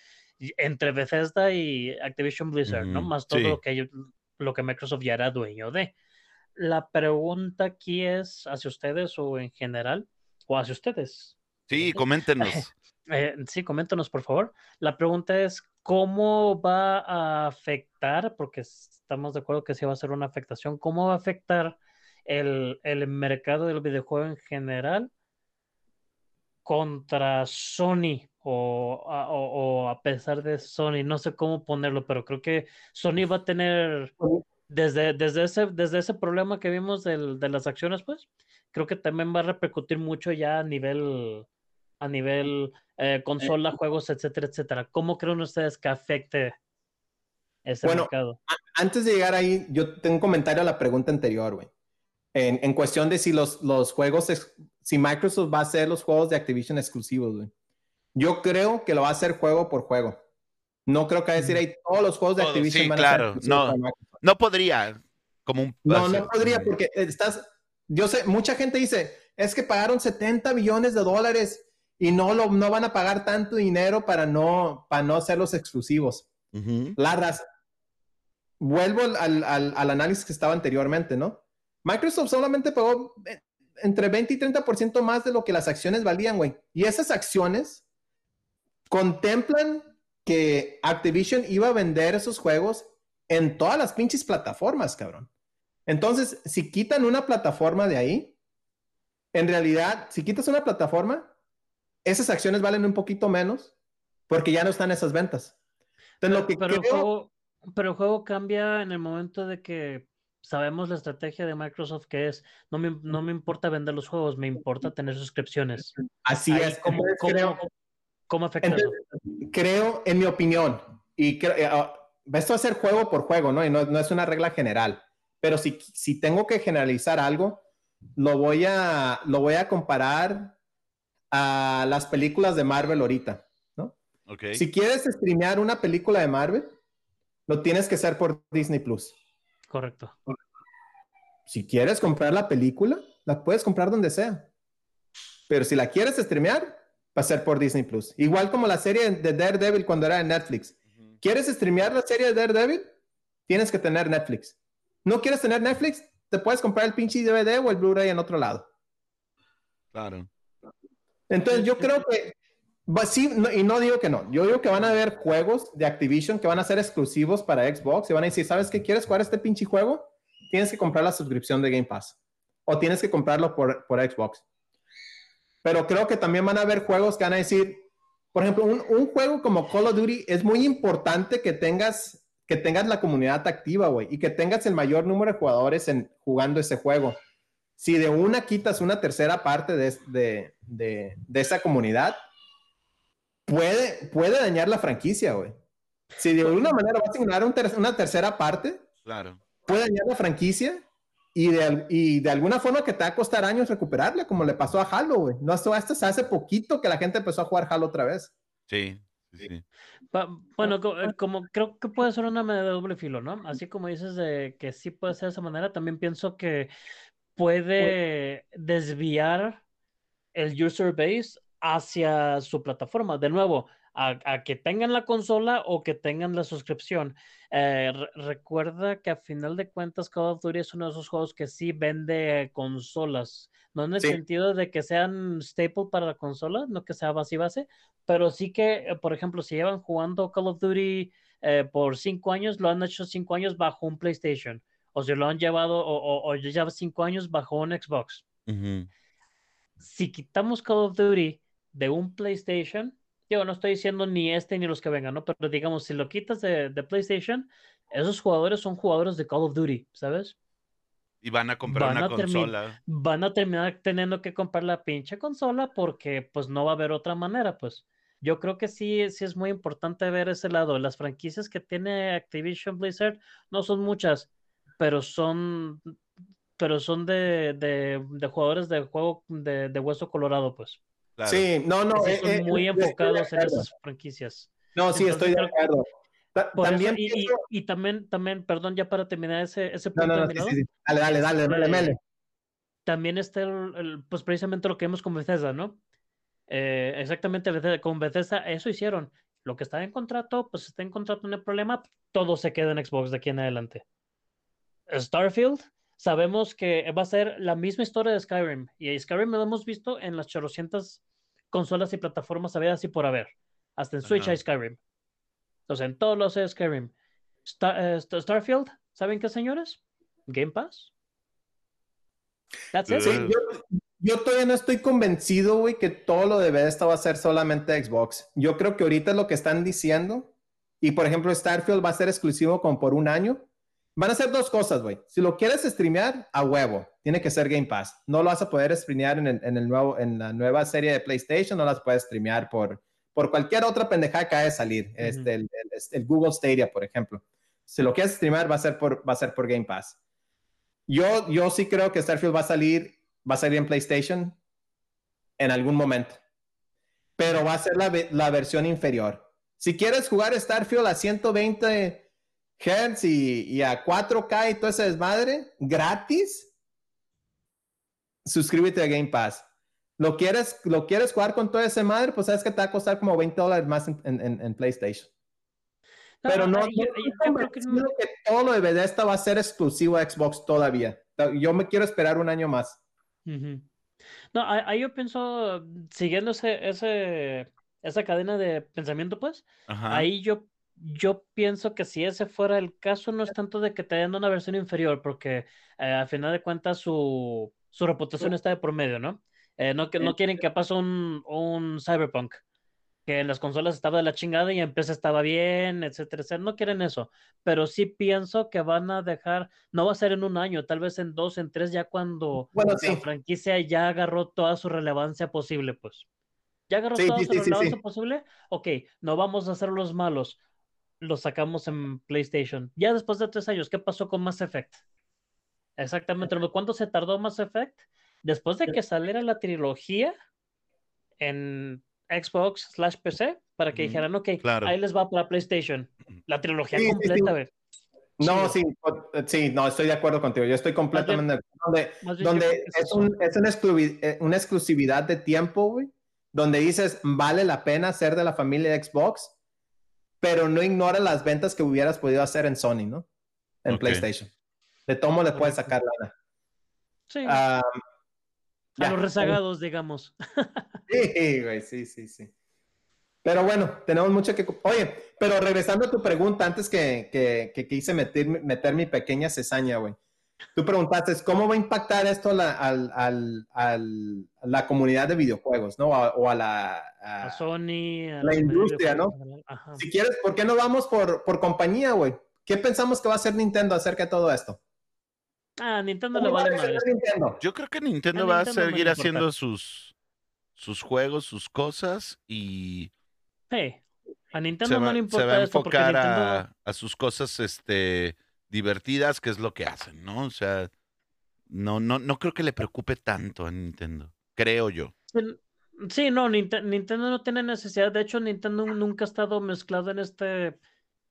Speaker 1: entre Bethesda y Activision Blizzard, ¿no? Más todo lo, que lo que Microsoft ya era dueño de la pregunta aquí es hacia ustedes o en general, o hacia ustedes.
Speaker 2: Sí, coméntenos. *laughs*
Speaker 1: Eh, sí, coméntenos, por favor. La pregunta es, ¿cómo va a afectar, porque estamos de acuerdo que sí va a ser una afectación, cómo va a afectar el, mercado del videojuego en general contra Sony o o a, pesar de Sony? No sé cómo ponerlo, pero creo que Sony va a tener desde, desde, ese, desde ese problema que vimos del, de las acciones, pues, creo que también va a repercutir mucho ya a nivel, a nivel eh, consola, juegos, etcétera, etcétera. ¿Cómo creen ustedes que afecte ese
Speaker 3: Bueno,
Speaker 1: mercado.
Speaker 3: Antes de llegar ahí, yo tengo un comentario a la pregunta anterior, güey. En, en cuestión de si los, los juegos, ex- si Microsoft va a hacer los juegos de Activision exclusivos, güey. Yo creo que lo va a hacer juego por juego. No creo que decir ahí todos los juegos de
Speaker 2: Todos,
Speaker 3: Activision
Speaker 2: sí,
Speaker 3: van a ser
Speaker 2: claro, no. No podría, como un...
Speaker 3: No, no podría porque estás, yo sé, mucha gente dice, es que pagaron 70 millones de dólares y no, lo, no van a pagar tanto dinero para no, para no hacer los exclusivos. Larras, vuelvo al, al- al- al análisis que estaba anteriormente, ¿no? Microsoft solamente pagó eh, entre 20 y 30% más de lo que las acciones valían, güey. Y esas acciones contemplan que Activision iba a vender esos juegos en todas las pinches plataformas, cabrón. Entonces, si quitan una plataforma de ahí, en realidad, si quitas una plataforma, esas acciones valen un poquito menos porque ya no están esas ventas. Entonces, lo que
Speaker 1: pero, el juego, pero el juego cambia en el momento de que sabemos la estrategia de Microsoft que es, no me, no me importa vender los juegos, me importa tener suscripciones.
Speaker 3: así
Speaker 1: Ahí,
Speaker 3: es.
Speaker 1: ¿cómo,
Speaker 3: Entonces,
Speaker 1: cómo- afecta eso?
Speaker 3: entonces, creo, en mi opinión, y creo- eh, ah, esto va a ser juego por juego, ¿no? Y no, no es una regla general. Pero si, si tengo que generalizar algo, lo voy a, lo voy a comparar a las películas de Marvel ahorita, ¿no?
Speaker 2: Ok.
Speaker 3: Si quieres streamear una película de Marvel, lo tienes que hacer por Disney Plus.
Speaker 1: Correcto.
Speaker 3: Si quieres comprar la película, la puedes comprar donde sea. Pero si la quieres streamear, va a ser por Disney Plus. Igual como la serie de Daredevil cuando era de Netflix. ¿Quieres streamear la serie de Daredevil? Tienes que tener Netflix. ¿No quieres tener Netflix? Te puedes comprar el pinche DVD o el Blu-ray en otro lado.
Speaker 2: Claro.
Speaker 3: Entonces yo creo que va- sí, no- y no digo que no. Yo digo que van a haber juegos de Activision que van a ser exclusivos para Xbox y van a decir, ¿sabes qué quieres jugar este pinche juego? Tienes que comprar la suscripción de Game Pass o tienes que comprarlo por, por Xbox. Pero creo que también van a haber juegos que van a decir, por ejemplo, un, un juego como Call of Duty es muy importante que tengas que tengas la comunidad activa, güey, y que tengas el mayor número de jugadores en, jugando ese juego. Si de una quitas una tercera parte de, de, de, de esa comunidad, puede, puede dañar la franquicia, güey. Si de alguna manera vas a ignorar un ter- una tercera parte,
Speaker 2: Claro.
Speaker 3: puede dañar la franquicia y de, y de alguna forma que te va a costar años recuperarla, como le pasó a Halo, güey. No, esto hasta hace poquito que la gente empezó a jugar Halo otra vez.
Speaker 2: Sí. sí, sí.
Speaker 1: Pa- Bueno, co- eh, como creo que puede ser una medida de doble filo, ¿no? Así como dices de que sí puede ser de esa manera, también pienso que puede desviar el user base hacia su plataforma. De nuevo, a, a que tengan la consola o que tengan la suscripción. Eh, re- recuerda que a final de cuentas Call of Duty es uno de esos juegos que sí vende consolas. No en el
Speaker 3: Sí.
Speaker 1: sentido de que sean staple para la consola, no que sea base y base, pero sí que, eh, por ejemplo, si llevan jugando Call of Duty eh, por cinco años, lo han hecho cinco años bajo un PlayStation. O si lo han llevado, o, o, o ya lleva cinco años bajo un Xbox si quitamos Call of Duty de un PlayStation, yo no estoy diciendo ni este ni los que vengan, ¿no? Pero digamos, si lo quitas de, de PlayStation, esos jugadores son jugadores de Call of Duty, ¿sabes?
Speaker 2: Y van a comprar
Speaker 1: Van
Speaker 2: una
Speaker 1: a
Speaker 2: consola.
Speaker 1: Van a terminar teniendo que comprar la pinche consola porque pues no va a haber otra manera, pues. Yo creo que sí, sí es muy importante ver ese lado. Las franquicias que tiene Activision Blizzard no son muchas, pero son, pero son de, de, de jugadores de juego de, de hueso colorado, pues.
Speaker 2: Claro.
Speaker 3: Sí, no, no. Eh,
Speaker 1: son
Speaker 3: eh,
Speaker 1: muy enfocados en esas franquicias.
Speaker 3: No, sí,
Speaker 1: Entonces,
Speaker 3: estoy de acuerdo. Ta-
Speaker 1: Por eso-
Speaker 3: También
Speaker 1: y, y-
Speaker 3: pienso-
Speaker 1: y también, también, perdón, ya para terminar ese, ese
Speaker 3: No,
Speaker 1: punto
Speaker 3: no, no, sí, sí, sí. Dale, dale, dale,
Speaker 1: Este,
Speaker 3: mele,
Speaker 1: también está el, el- pues precisamente lo que vemos con Bethesda, ¿no? Eh, exactamente Bethesda- con Bethesda, eso hicieron. Lo que está en contrato, pues está en contrato, no hay problema, todo se queda en Xbox de aquí en adelante. Starfield, sabemos que va a ser la misma historia de Skyrim, y Skyrim lo hemos visto en las 800 consolas y plataformas habidas y por haber. Hasta en Switch
Speaker 2: Ajá.
Speaker 1: hay Skyrim. Entonces, en todos los hay Skyrim. Star- eh, Star- Starfield, ¿saben qué, señores? Game Pass. That's it.
Speaker 3: Sí, yo, yo todavía no estoy convencido, güey, que todo lo de Bethesda va a ser solamente Xbox. Yo creo que ahorita es lo que están diciendo. Y por ejemplo, Starfield va a ser exclusivo como por un año. Van a ser dos cosas, güey. Si lo quieres streamear, a huevo. Tiene que ser Game Pass. No lo vas a poder streamear en, el, en, el nuevo, en la nueva serie de PlayStation. No las puedes streamear por, por cualquier otra pendejada que haya de salir. este, el, el- el Google Stadia, por ejemplo. Si lo quieres streamar, va a ser por, va a ser por Game Pass. Yo, yo sí creo que Starfield va a salir, va a salir en PlayStation en algún momento. Pero va a ser la, la versión inferior. Si quieres jugar Starfield a 120 Hz y, a 4K y todo ese desmadre, gratis, suscríbete a Game Pass. ¿Lo quieres, ¿Lo quieres jugar con todo ese madre? Pues sabes que te va a costar como 20 dólares más en, PlayStation. Pero no, yo, creo que, todo lo de Bethesda va a ser exclusivo a Xbox todavía. Yo me quiero esperar un año más.
Speaker 1: No, ahí yo pienso, siguiendo ese, esa cadena de pensamiento, pues, ahí yo, yo pienso que si ese fuera el caso, no es tanto de que te den una versión inferior, porque eh, al final de cuentas su, su reputación está de promedio, ¿no? Eh, no, que, no quieren que pase un, un Cyberpunk, que en las consolas estaba de la chingada y en PC estaba bien, etcétera, etcétera. No quieren eso, pero sí pienso que van a dejar, no va a ser en un año, tal vez en dos, en tres, ya cuando la franquicia ya agarró toda su relevancia posible, pues. ¿Ya agarró todo lo posible? Ok, no vamos a hacer los malos. Los sacamos en PlayStation. Ya después de tres años, ¿qué pasó con Mass Effect? Exactamente. ¿Cuánto se tardó Mass Effect? Después de que saliera la trilogía en Xbox slash PC, para que dijeran, ok, ahí les va para PlayStation. La trilogía completa,
Speaker 3: No, sí, sí, no, estoy de acuerdo contigo. Yo estoy completamente de acuerdo. Donde, es, un, es una, exclusividad, una exclusividad de tiempo, güey donde dices, vale la pena ser de la familia de Xbox, pero no ignora las ventas que hubieras podido hacer en Sony, ¿no? En PlayStation. De tomo le puedes sacar lana.
Speaker 1: Sí. a los rezagados, digamos. *laughs*
Speaker 3: sí, güey, sí, sí, sí. Pero bueno, tenemos mucho que... Oye, pero regresando a tu pregunta, antes que, que, quise meter, meter mi pequeña cesaña, güey. Tú preguntaste, ¿cómo va a impactar esto a la, comunidad de videojuegos, ¿no? o a la...
Speaker 1: A, Sony,
Speaker 3: a la industria, ¿no? Si quieres, ¿por qué no vamos por, por compañía, güey? ¿Qué pensamos que va a hacer Nintendo acerca de todo esto?
Speaker 1: Ah, Nintendo le vale más.
Speaker 2: Yo creo que Nintendo, va a seguir haciendo sus, sus juegos, sus cosas y...
Speaker 1: Hey, a Nintendo no le importa
Speaker 2: se va a enfocar a, a sus cosas, este divertidas, que es lo que hacen, ¿no? O sea, no, no, no creo que le preocupe tanto a Nintendo, creo yo.
Speaker 1: Sí, no, Nintendo no tiene necesidad. De hecho, Nintendo nunca ha estado mezclado en este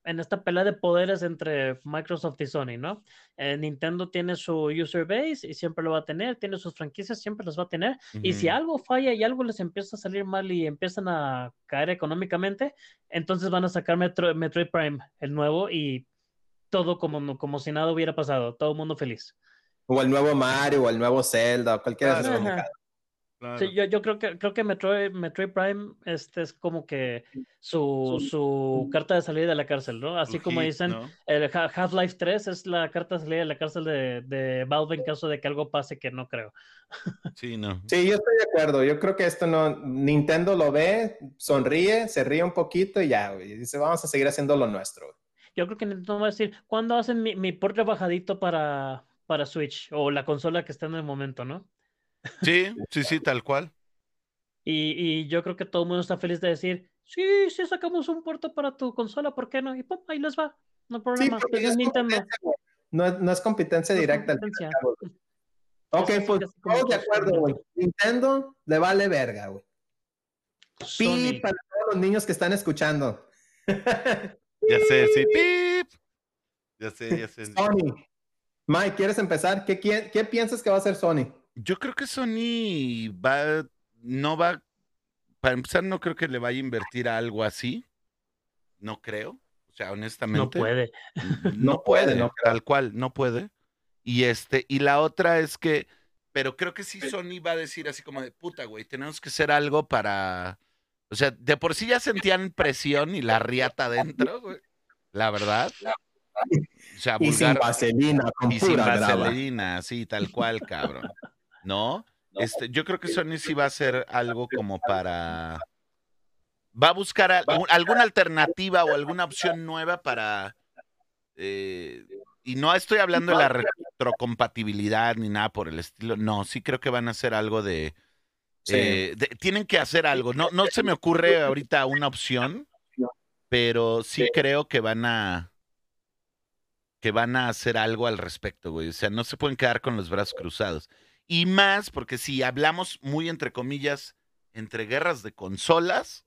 Speaker 1: en esta pelea de poderes entre Microsoft y Sony, ¿no? Eh, Nintendo tiene su user base y siempre lo va a tener, tiene sus franquicias, siempre las va a tener. Y si algo falla y algo les empieza a salir mal y empiezan a caer económicamente, entonces van a sacar Metroid Prime, el nuevo, y todo como, como si nada hubiera pasado, todo el mundo feliz.
Speaker 3: O el nuevo Mario, o el nuevo Zelda, o cualquiera de esos.
Speaker 1: Sí, yo, yo, creo que creo que Metroid, Metroid Prime este es como que su, su carta de salida de la cárcel, ¿no? Así como dicen, el Half-Life 3 es la carta de salida de la cárcel de, de, Valve en caso de que algo pase que no creo. *laughs*
Speaker 2: Sí, no.
Speaker 3: Sí, yo estoy de acuerdo. Yo creo que esto no, Nintendo lo ve, sonríe, se ríe un poquito y ya, y dice, vamos a seguir haciendo lo nuestro
Speaker 1: yo creo que Nintendo va a decir, ¿cuándo hacen mi, mi port bajadito para, para Switch o la consola que está en el momento, ¿no?
Speaker 2: Sí, sí, sí, tal cual.
Speaker 1: Y, y yo creo que todo el mundo está feliz de decir, sí, sí, sacamos un puerto para tu consola, ¿por qué no? Y pum, ahí les va, no hay problema, pues es Nintendo.
Speaker 3: No es, no es competencia directa. *laughs* ok, pues todos de acuerdo, güey. Nintendo le vale verga, güey. Pi para todos los niños que están escuchando. *laughs*
Speaker 2: Ya sé, sí. ¡Pip! Ya sé, ya sé.
Speaker 3: Sony. Mike, ¿quieres empezar? ¿Qué, ¿Qué, piensas que va a hacer Sony?
Speaker 2: Yo creo que Sony va, no va, para empezar, no creo que le vaya a invertir a algo así. No creo. O sea, honestamente.
Speaker 1: No puede.
Speaker 2: No, puede, no tal cual, no puede. Y este, y la otra es que, pero creo que sí Sony va a decir así como de puta, güey, tenemos que hacer algo para o sea, de por sí ya sentían presión y la riata adentro, güey. La verdad.
Speaker 3: O sea, y sin vaselina, con y sin vaselina,
Speaker 2: sí, tal cual, cabrón. ¿No? Este, yo creo que Sony sí va a hacer algo como para. Va a buscar alguna alternativa o alguna opción nueva para. Eh, y no estoy hablando de la retrocompatibilidad ni nada por el estilo. No, sí creo que van a hacer algo de eh, tienen que hacer algo. No, no se me ocurre ahorita una opción, pero sí creo que van a que van a hacer algo al respecto, güey. O sea, no se pueden quedar con los brazos cruzados. Y más porque si hablamos muy entre comillas, entre guerras de consolas,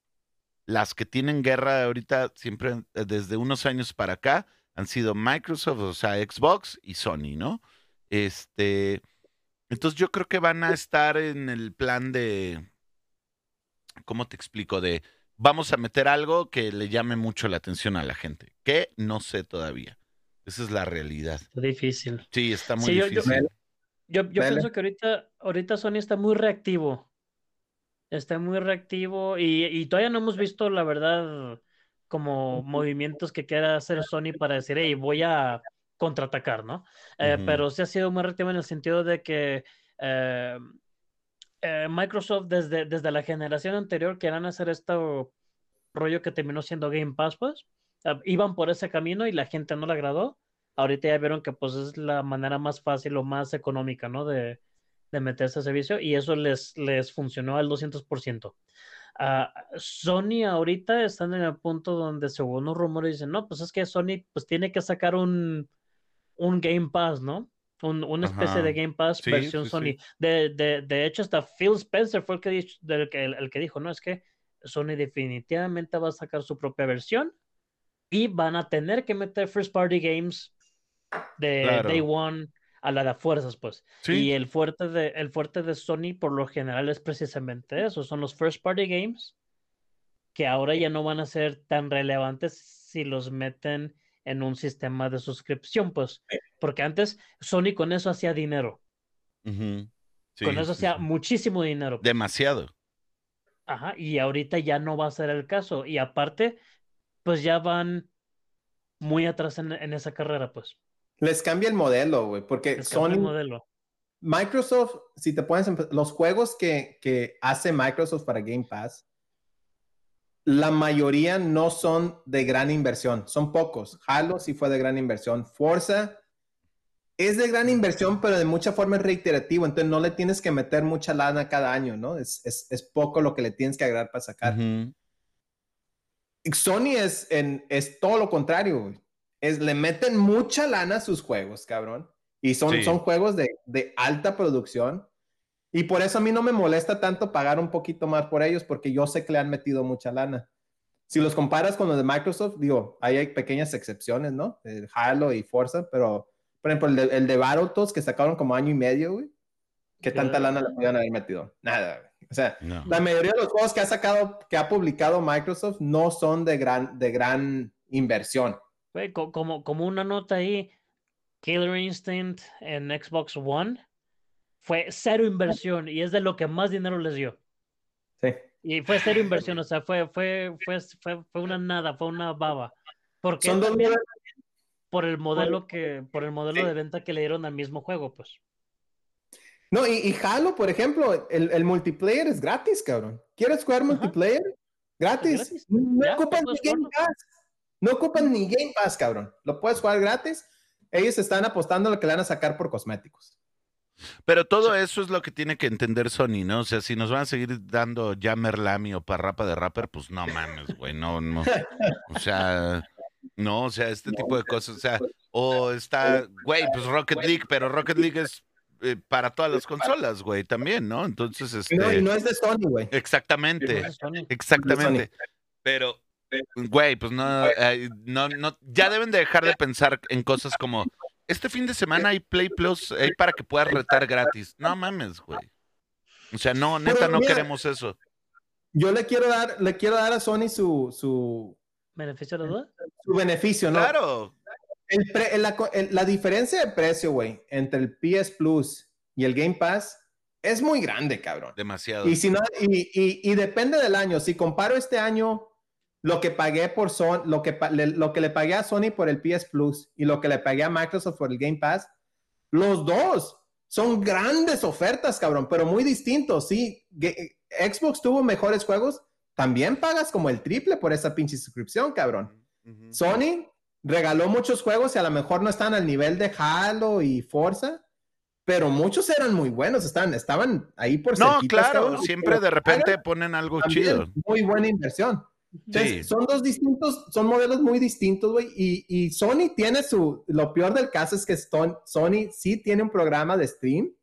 Speaker 2: las que tienen guerra ahorita siempre eh, desde unos años para acá han sido Microsoft, o sea, Xbox y Sony, ¿no? Este, entonces yo creo que van a estar en el plan de, ¿cómo te explico? De, vamos a meter algo que le llame mucho la atención a la gente, que no sé todavía. Esa es la realidad.
Speaker 1: Está difícil.
Speaker 2: Sí, está muy difícil.
Speaker 1: Yo, yo, pienso que ahorita, ahorita Sony está muy reactivo. Está muy reactivo y, y todavía no hemos visto, la verdad, como movimientos que quiera hacer Sony para decir, hey, voy a contraatacar, ¿no? Eh, pero sí ha sido muy reactivo en el sentido de que eh, eh, Microsoft desde, desde la generación anterior querían hacer este rollo que terminó siendo Game Pass, pues, iban por ese camino y la gente no le agradó. Ahorita ya vieron que pues es la manera más fácil o más económica, ¿no? De, de meterse a servicio y eso les, les funcionó al 200%. Ah, Sony ahorita están en el punto donde según los rumores dicen, no, pues es que Sony pues tiene que sacar un, un Game Pass, ¿no? Un, una especie de Game Pass versión Sony. De, de, de, hecho, hasta Phil Spencer fue el que, el, que, el, que dijo, no, es que Sony definitivamente va a sacar su propia versión y van a tener que meter first party games de Day One a la de fuerzas, pues. Y el fuerte, de, el fuerte de Sony por lo general es precisamente eso, son los first party games que ahora ya no van a ser tan relevantes si los meten en un sistema de suscripción, pues, porque antes Sony con eso hacía dinero. con eso hacía muchísimo dinero.
Speaker 2: Demasiado.
Speaker 1: Ajá, y ahorita ya no va a ser el caso. Y aparte, pues ya van muy atrás en, en esa carrera, pues.
Speaker 3: Les cambia el modelo, güey, porque Sony...
Speaker 1: modelo.
Speaker 3: Microsoft, si te pones, los juegos que, que hace Microsoft para Game Pass, la mayoría no son de gran inversión, son pocos. Halo sí fue de gran inversión. Forza es de gran inversión, pero de mucha forma es reiterativo, entonces no le tienes que meter mucha lana cada año, ¿no? Es, es, es poco lo que le tienes que agregar para sacar. Sony es, en, es todo lo contrario, es, le meten mucha lana a sus juegos, cabrón. Y son, son juegos de, de, alta producción. Y por eso a mí no me molesta tanto pagar un poquito más por ellos, porque yo sé que le han metido mucha lana. Si los comparas con los de Microsoft, digo, ahí hay pequeñas excepciones, ¿no? El Halo y Forza, pero, por ejemplo, el de, el de Battletoads que sacaron como año y medio, güey. ¿Qué tanta lana le pudieron haber metido? Nada, güey. O sea, la mayoría de los juegos que ha sacado, que ha publicado Microsoft no son de gran, de gran inversión
Speaker 1: como, como una nota ahí, Killer Instinct en Xbox One fue cero inversión y es de lo que más dinero les dio.
Speaker 3: Sí.
Speaker 1: Y fue cero inversión, *laughs* o sea, fue, fue, fue, fue, fue una nada, fue una baba. Porque
Speaker 3: Son
Speaker 1: por el modelo que, por el modelo de venta que le dieron al mismo juego, pues.
Speaker 3: No, y, Halo, por ejemplo, el, el, multiplayer es gratis, cabrón. ¿Quieres jugar multiplayer? Gratis. No ocupan Game no ocupan ni Game Pass, cabrón. Lo puedes jugar gratis. Ellos están apostando a lo que le van a sacar por cosméticos.
Speaker 2: Pero todo eso es lo que tiene que entender Sony, ¿no? O sea, si nos van a seguir dando Jammer Lamy o Parrapa de Rapper, pues no mames, güey, no, no. O sea, no, o sea, este tipo de cosas, o sea, o está, güey, pues Rocket League, pero Rocket League es eh, para todas las consolas, güey, también, ¿no? Entonces, este...
Speaker 3: No, y no es de Sony, güey.
Speaker 2: Exactamente, exactamente. Pero, Güey, pues no, eh, no, no, ya deben de dejar de pensar en cosas como, este fin de semana hay Play Plus hay para que puedas retar gratis. No mames, güey. O sea, no, neta, no queremos eso.
Speaker 3: Yo le quiero dar, le quiero dar a Sony su, su
Speaker 1: beneficio de duda.
Speaker 3: Su beneficio, ¿no?
Speaker 2: Claro.
Speaker 3: la, diferencia de precio, güey, entre el PS Plus y el Game Pass es muy grande, cabrón.
Speaker 2: Demasiado.
Speaker 3: Y si no, y, y, y depende del año. Si comparo este año lo que pagué por Son, lo que, le, lo que le pagué a Sony por el PS Plus y lo que le pagué a Microsoft por el Game Pass, los dos son grandes ofertas, cabrón, pero muy distintos. Sí, Xbox tuvo mejores juegos, también pagas como el triple por esa pinche suscripción, cabrón. Sony regaló muchos juegos y a lo mejor no están al nivel de Halo y Forza, pero muchos eran muy buenos, estaban, estaban ahí por
Speaker 2: No, claro, siempre de repente ponen algo chido.
Speaker 3: Muy buena inversión. Son dos distintos, son modelos muy distintos, güey. Y, y, Sony tiene su. Lo peor del caso es que Sony sí tiene un programa de stream,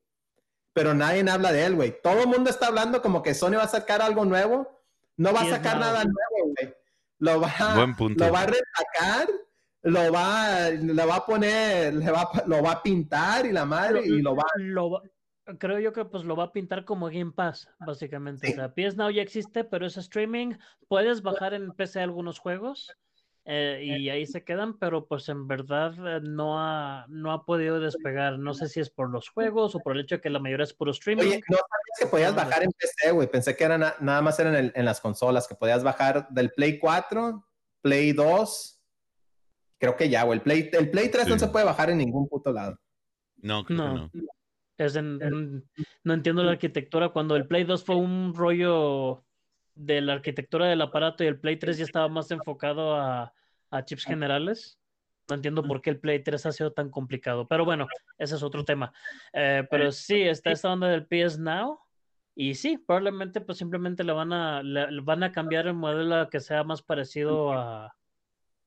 Speaker 3: pero nadie habla de él, güey. Todo el mundo está hablando como que Sony va a sacar algo nuevo. No va a sacar nada nuevo, güey. Lo va, lo va a retacar, lo va, le va a poner, le va, lo va a pintar y la madre, y lo va.
Speaker 1: Lo creo yo que pues lo va a pintar como Game Pass, básicamente. O sea, PS Now ya existe, pero es streaming. Puedes bajar en PC algunos juegos eh, y ahí se quedan, pero pues en verdad eh, no ha, no ha podido despegar. No sé si es por los juegos o por el hecho de que la mayoría es puro streaming. Oye,
Speaker 3: no sabías que podías bajar en PC, güey. Pensé que era nada más eran en, en las consolas, que podías bajar del Play 4, Play 2. Creo que ya, güey. El Play, el Play 3 no se puede bajar en ningún puto lado.
Speaker 2: No, creo no. Que no.
Speaker 1: Es no entiendo la arquitectura. Cuando el Play 2 fue un rollo de la arquitectura del aparato y el Play 3 ya estaba más enfocado a, chips generales. No entiendo por qué el Play 3 ha sido tan complicado. Pero bueno, ese es otro tema. Eh, pero sí, está esta onda del PS Now. Y sí, probablemente pues simplemente le van a, le, van a cambiar el modelo a que sea más parecido a,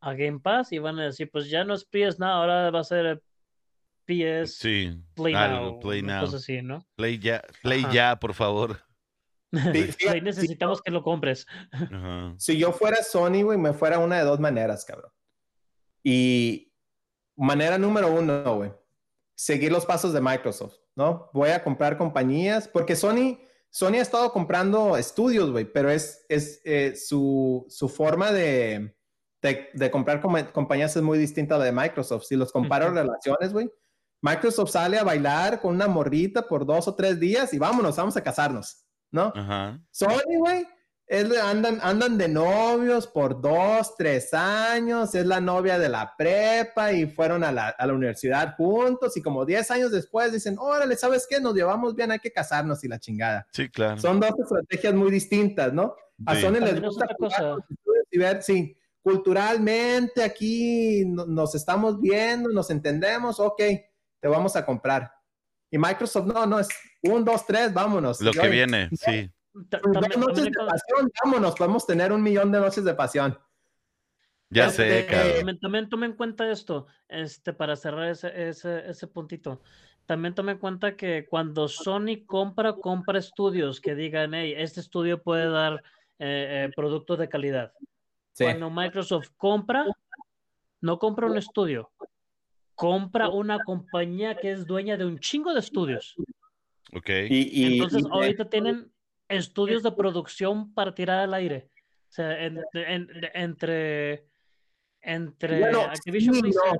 Speaker 1: a Game Pass y van a decir, pues ya no es PS Now, ahora va a ser PS
Speaker 2: sí,
Speaker 1: Play
Speaker 2: Now.
Speaker 1: Play Now. así, ¿no?
Speaker 2: Play ya, Play ya, por favor. *laughs*
Speaker 1: Play necesitamos que lo compres. *laughs*
Speaker 3: Si yo fuera Sony, güey, me fuera una de dos maneras, cabrón. Y manera número uno, güey, seguir los pasos de Microsoft, ¿no? Voy a comprar compañías, porque Sony, Sony ha estado comprando estudios, güey, pero es, es eh, su, su forma de, de, comprar compañías es muy distinta a la de Microsoft. Si los comparo relaciones, güey, Microsoft sale a bailar con una morrita por dos o tres días y vámonos, vamos a casarnos, ¿no? Sony, güey, andan, andan de novios por dos, tres años, es la novia de la prepa y fueron a la, a la universidad juntos y como diez años después dicen, órale, ¿sabes qué? Nos llevamos bien, hay que casarnos y la chingada.
Speaker 2: Sí, claro.
Speaker 3: Son dos estrategias muy distintas, ¿no? A Sony les gusta cosa. y ver, sí, culturalmente aquí nos estamos viendo, nos entendemos, ok te vamos a comprar. Y Microsoft, no, no, es un, dos, tres, vámonos.
Speaker 2: Lo que viene, sí.
Speaker 3: noches de pasión, vámonos, podemos tener un millón de noches de pasión.
Speaker 2: Ya sé,
Speaker 1: este, También, tome en cuenta esto, este, para cerrar ese, ese, ese puntito. También tome en cuenta que cuando Sony compra, compra estudios que digan, hey, este estudio puede dar eh, eh, productos de calidad. Cuando Microsoft compra, no compra un estudio, compra una compañía que es dueña de un chingo de estudios.
Speaker 2: Ok.
Speaker 1: Y, Entonces, ahorita tienen estudios de producción para tirar al aire. O sea, entre, entre Activision
Speaker 3: sí, no.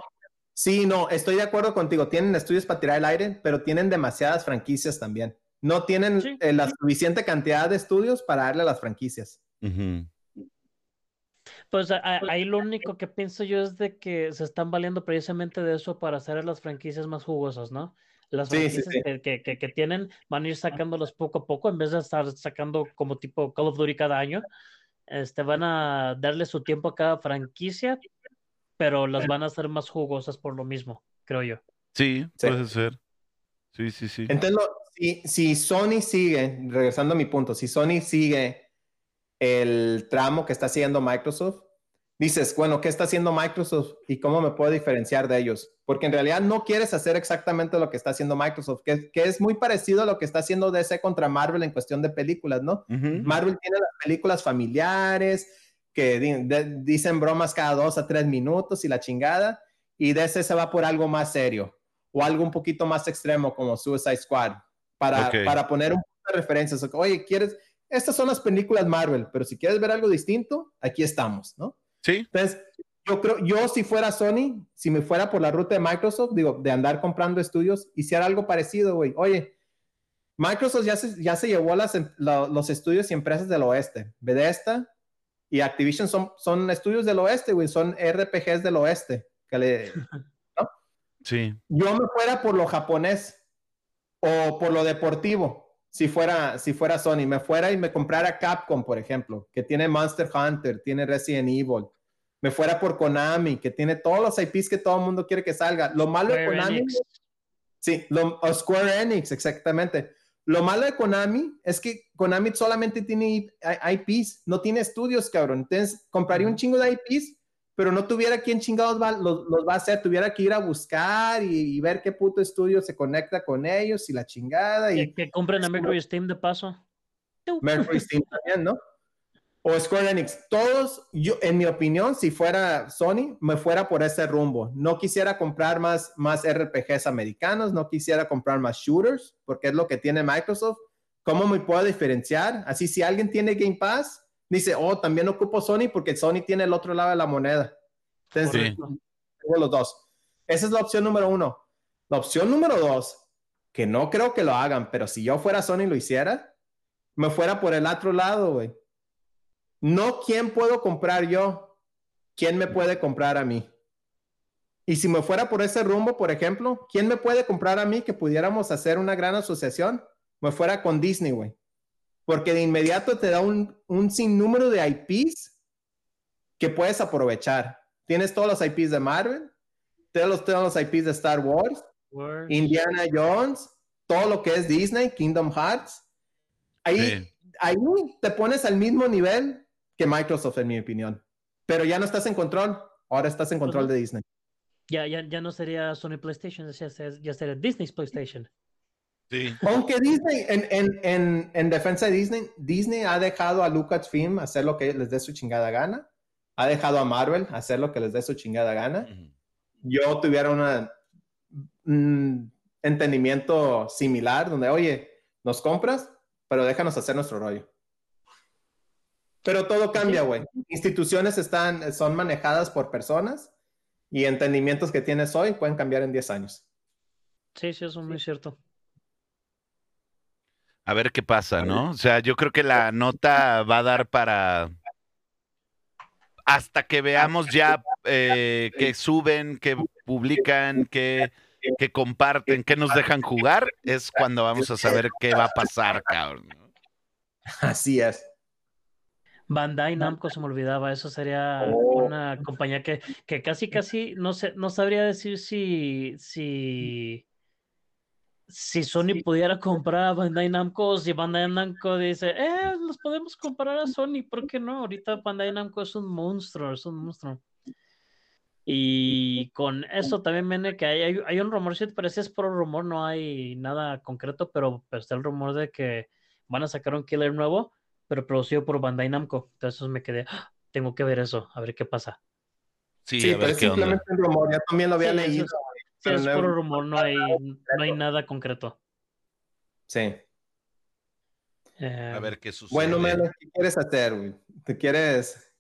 Speaker 3: sí, no, estoy de acuerdo contigo. Tienen estudios para tirar al aire, pero tienen demasiadas franquicias también. No tienen eh, la suficiente cantidad de estudios para darle a las franquicias.
Speaker 1: Pues ahí lo único que pienso yo es de que se están valiendo precisamente de eso para hacer las franquicias más jugosas, ¿no? Las franquicias Que, que, que, tienen van a ir sacándolas poco a poco en vez de estar sacando como tipo Call of Duty cada año. Este, van a darle su tiempo a cada franquicia, pero las van a hacer más jugosas por lo mismo, creo yo.
Speaker 2: Sí, puede ser. Sí, sí, sí.
Speaker 3: Entonces, si, si Sony sigue, regresando a mi punto, si Sony sigue el tramo que está haciendo Microsoft, dices, bueno, ¿qué está haciendo Microsoft y cómo me puedo diferenciar de ellos? Porque en realidad no quieres hacer exactamente lo que está haciendo Microsoft, que, es muy parecido a lo que está haciendo DC contra Marvel en cuestión de películas, ¿no? Marvel tiene las películas familiares que dicen bromas cada dos a tres minutos y la chingada, y DC se va por algo más serio o algo un poquito más extremo como Suicide Squad para, para poner un punto de referencias. Oye, ¿quieres? Estas son las películas Marvel, pero si quieres ver algo distinto, aquí estamos, ¿no?
Speaker 2: Sí.
Speaker 3: Entonces, yo creo, yo si fuera Sony, si me fuera por la ruta de Microsoft, digo, de andar comprando estudios, hiciera algo parecido, güey. Oye, Microsoft ya se, ya se llevó las, em, los estudios y empresas del oeste. Bethesda y Activision son, son estudios del oeste, güey, son RPGs del oeste. Que le, *laughs* ¿no?
Speaker 2: Sí.
Speaker 3: Yo me fuera por lo japonés o por lo deportivo si fuera, si fuera Sony, me fuera y me comprara Capcom, por ejemplo, que tiene Monster Hunter, tiene Resident Evil, me fuera por Konami, que tiene todos los IPs que todo el mundo quiere que salga. Lo malo de Konami, sí, lo, Square Enix, exactamente. Lo malo de Konami es que Konami solamente tiene IPs, no tiene estudios, cabrón. Entonces, compraría un chingo de IPs, pero no tuviera quién chingados los, va a hacer. Tuviera que ir a buscar y, ver qué puto estudio se conecta con ellos y la chingada. Y,
Speaker 1: que, compren a Mercury Steam de paso.
Speaker 3: Mercury *laughs* Steam también, ¿no? o Square Enix, todos, yo, en mi opinión, si fuera Sony, me fuera por ese rumbo. No quisiera comprar más, más RPGs americanos, no quisiera comprar más shooters, porque es lo que tiene Microsoft. ¿Cómo me puedo diferenciar? Así, si alguien tiene Game Pass, dice, oh, también ocupo Sony porque Sony tiene el otro lado de la moneda. Entonces, tengo los dos. Esa es la opción número uno. La opción número dos, que no creo que lo hagan, pero si yo fuera Sony y lo hiciera, me fuera por el otro lado, güey no quién puedo comprar yo, quién me puede comprar a mí. Y si me fuera por ese rumbo, por ejemplo, ¿quién me puede comprar a mí que pudiéramos hacer una gran asociación? Me fuera con Disney, güey. Porque de inmediato te da un, sinnúmero de IPs que puedes aprovechar. Tienes todos los IPs de Marvel, todos los, IPs de Star Wars, Indiana Jones, todo lo que es Disney, Kingdom Hearts. Ahí, ahí te pones al mismo nivel Microsoft, en mi opinión. Pero ya no estás en control, ahora estás en control de Disney.
Speaker 1: Ya, ya, ya no sería Sony PlayStation, ya sería, ya sería Disney's PlayStation.
Speaker 2: Sí.
Speaker 3: Aunque Disney, en, en, en, en, defensa de Disney, Disney ha dejado a Lucasfilm hacer lo que les dé su chingada gana. Ha dejado a Marvel hacer lo que les dé su chingada gana. Yo tuviera un entendimiento similar donde, oye, nos compras, pero déjanos hacer nuestro rollo. Pero todo cambia, güey. Instituciones están, son manejadas por personas y entendimientos que tienes hoy pueden cambiar en 10 años.
Speaker 1: Sí, sí, eso es muy cierto.
Speaker 2: A ver qué pasa, ¿no? O sea, yo creo que la nota va a dar para hasta que veamos ya eh, que suben, que publican, que, que comparten, que nos dejan jugar, es cuando vamos a saber qué va a pasar, cabrón.
Speaker 3: Así es.
Speaker 1: Bandai Namco se me olvidaba, eso sería
Speaker 3: oh.
Speaker 1: una compañía que, que casi casi no sé, no sabría decir si si si Sony pudiera comprar a Bandai Namco, si Bandai Namco dice, eh, los podemos comprar a Sony, ¿por qué no? Ahorita Bandai Namco es un monstruo, es un monstruo. Y con eso también viene que hay, hay, un rumor, si pero ese es por rumor, no hay nada concreto, pero, pero está el rumor de que van a sacar un killer nuevo pero producido por Bandai Namco. Entonces me quedé, ¡ah! tengo que ver eso, a ver qué pasa.
Speaker 3: Sí, pero es simplemente un rumor, ya también lo había leído.
Speaker 1: Es puro rumor, no hay, no hay nada concreto.
Speaker 3: Sí.
Speaker 2: a ver qué sucede.
Speaker 3: Bueno, Melo, ¿qué quieres hacer, güey? ¿Te quieres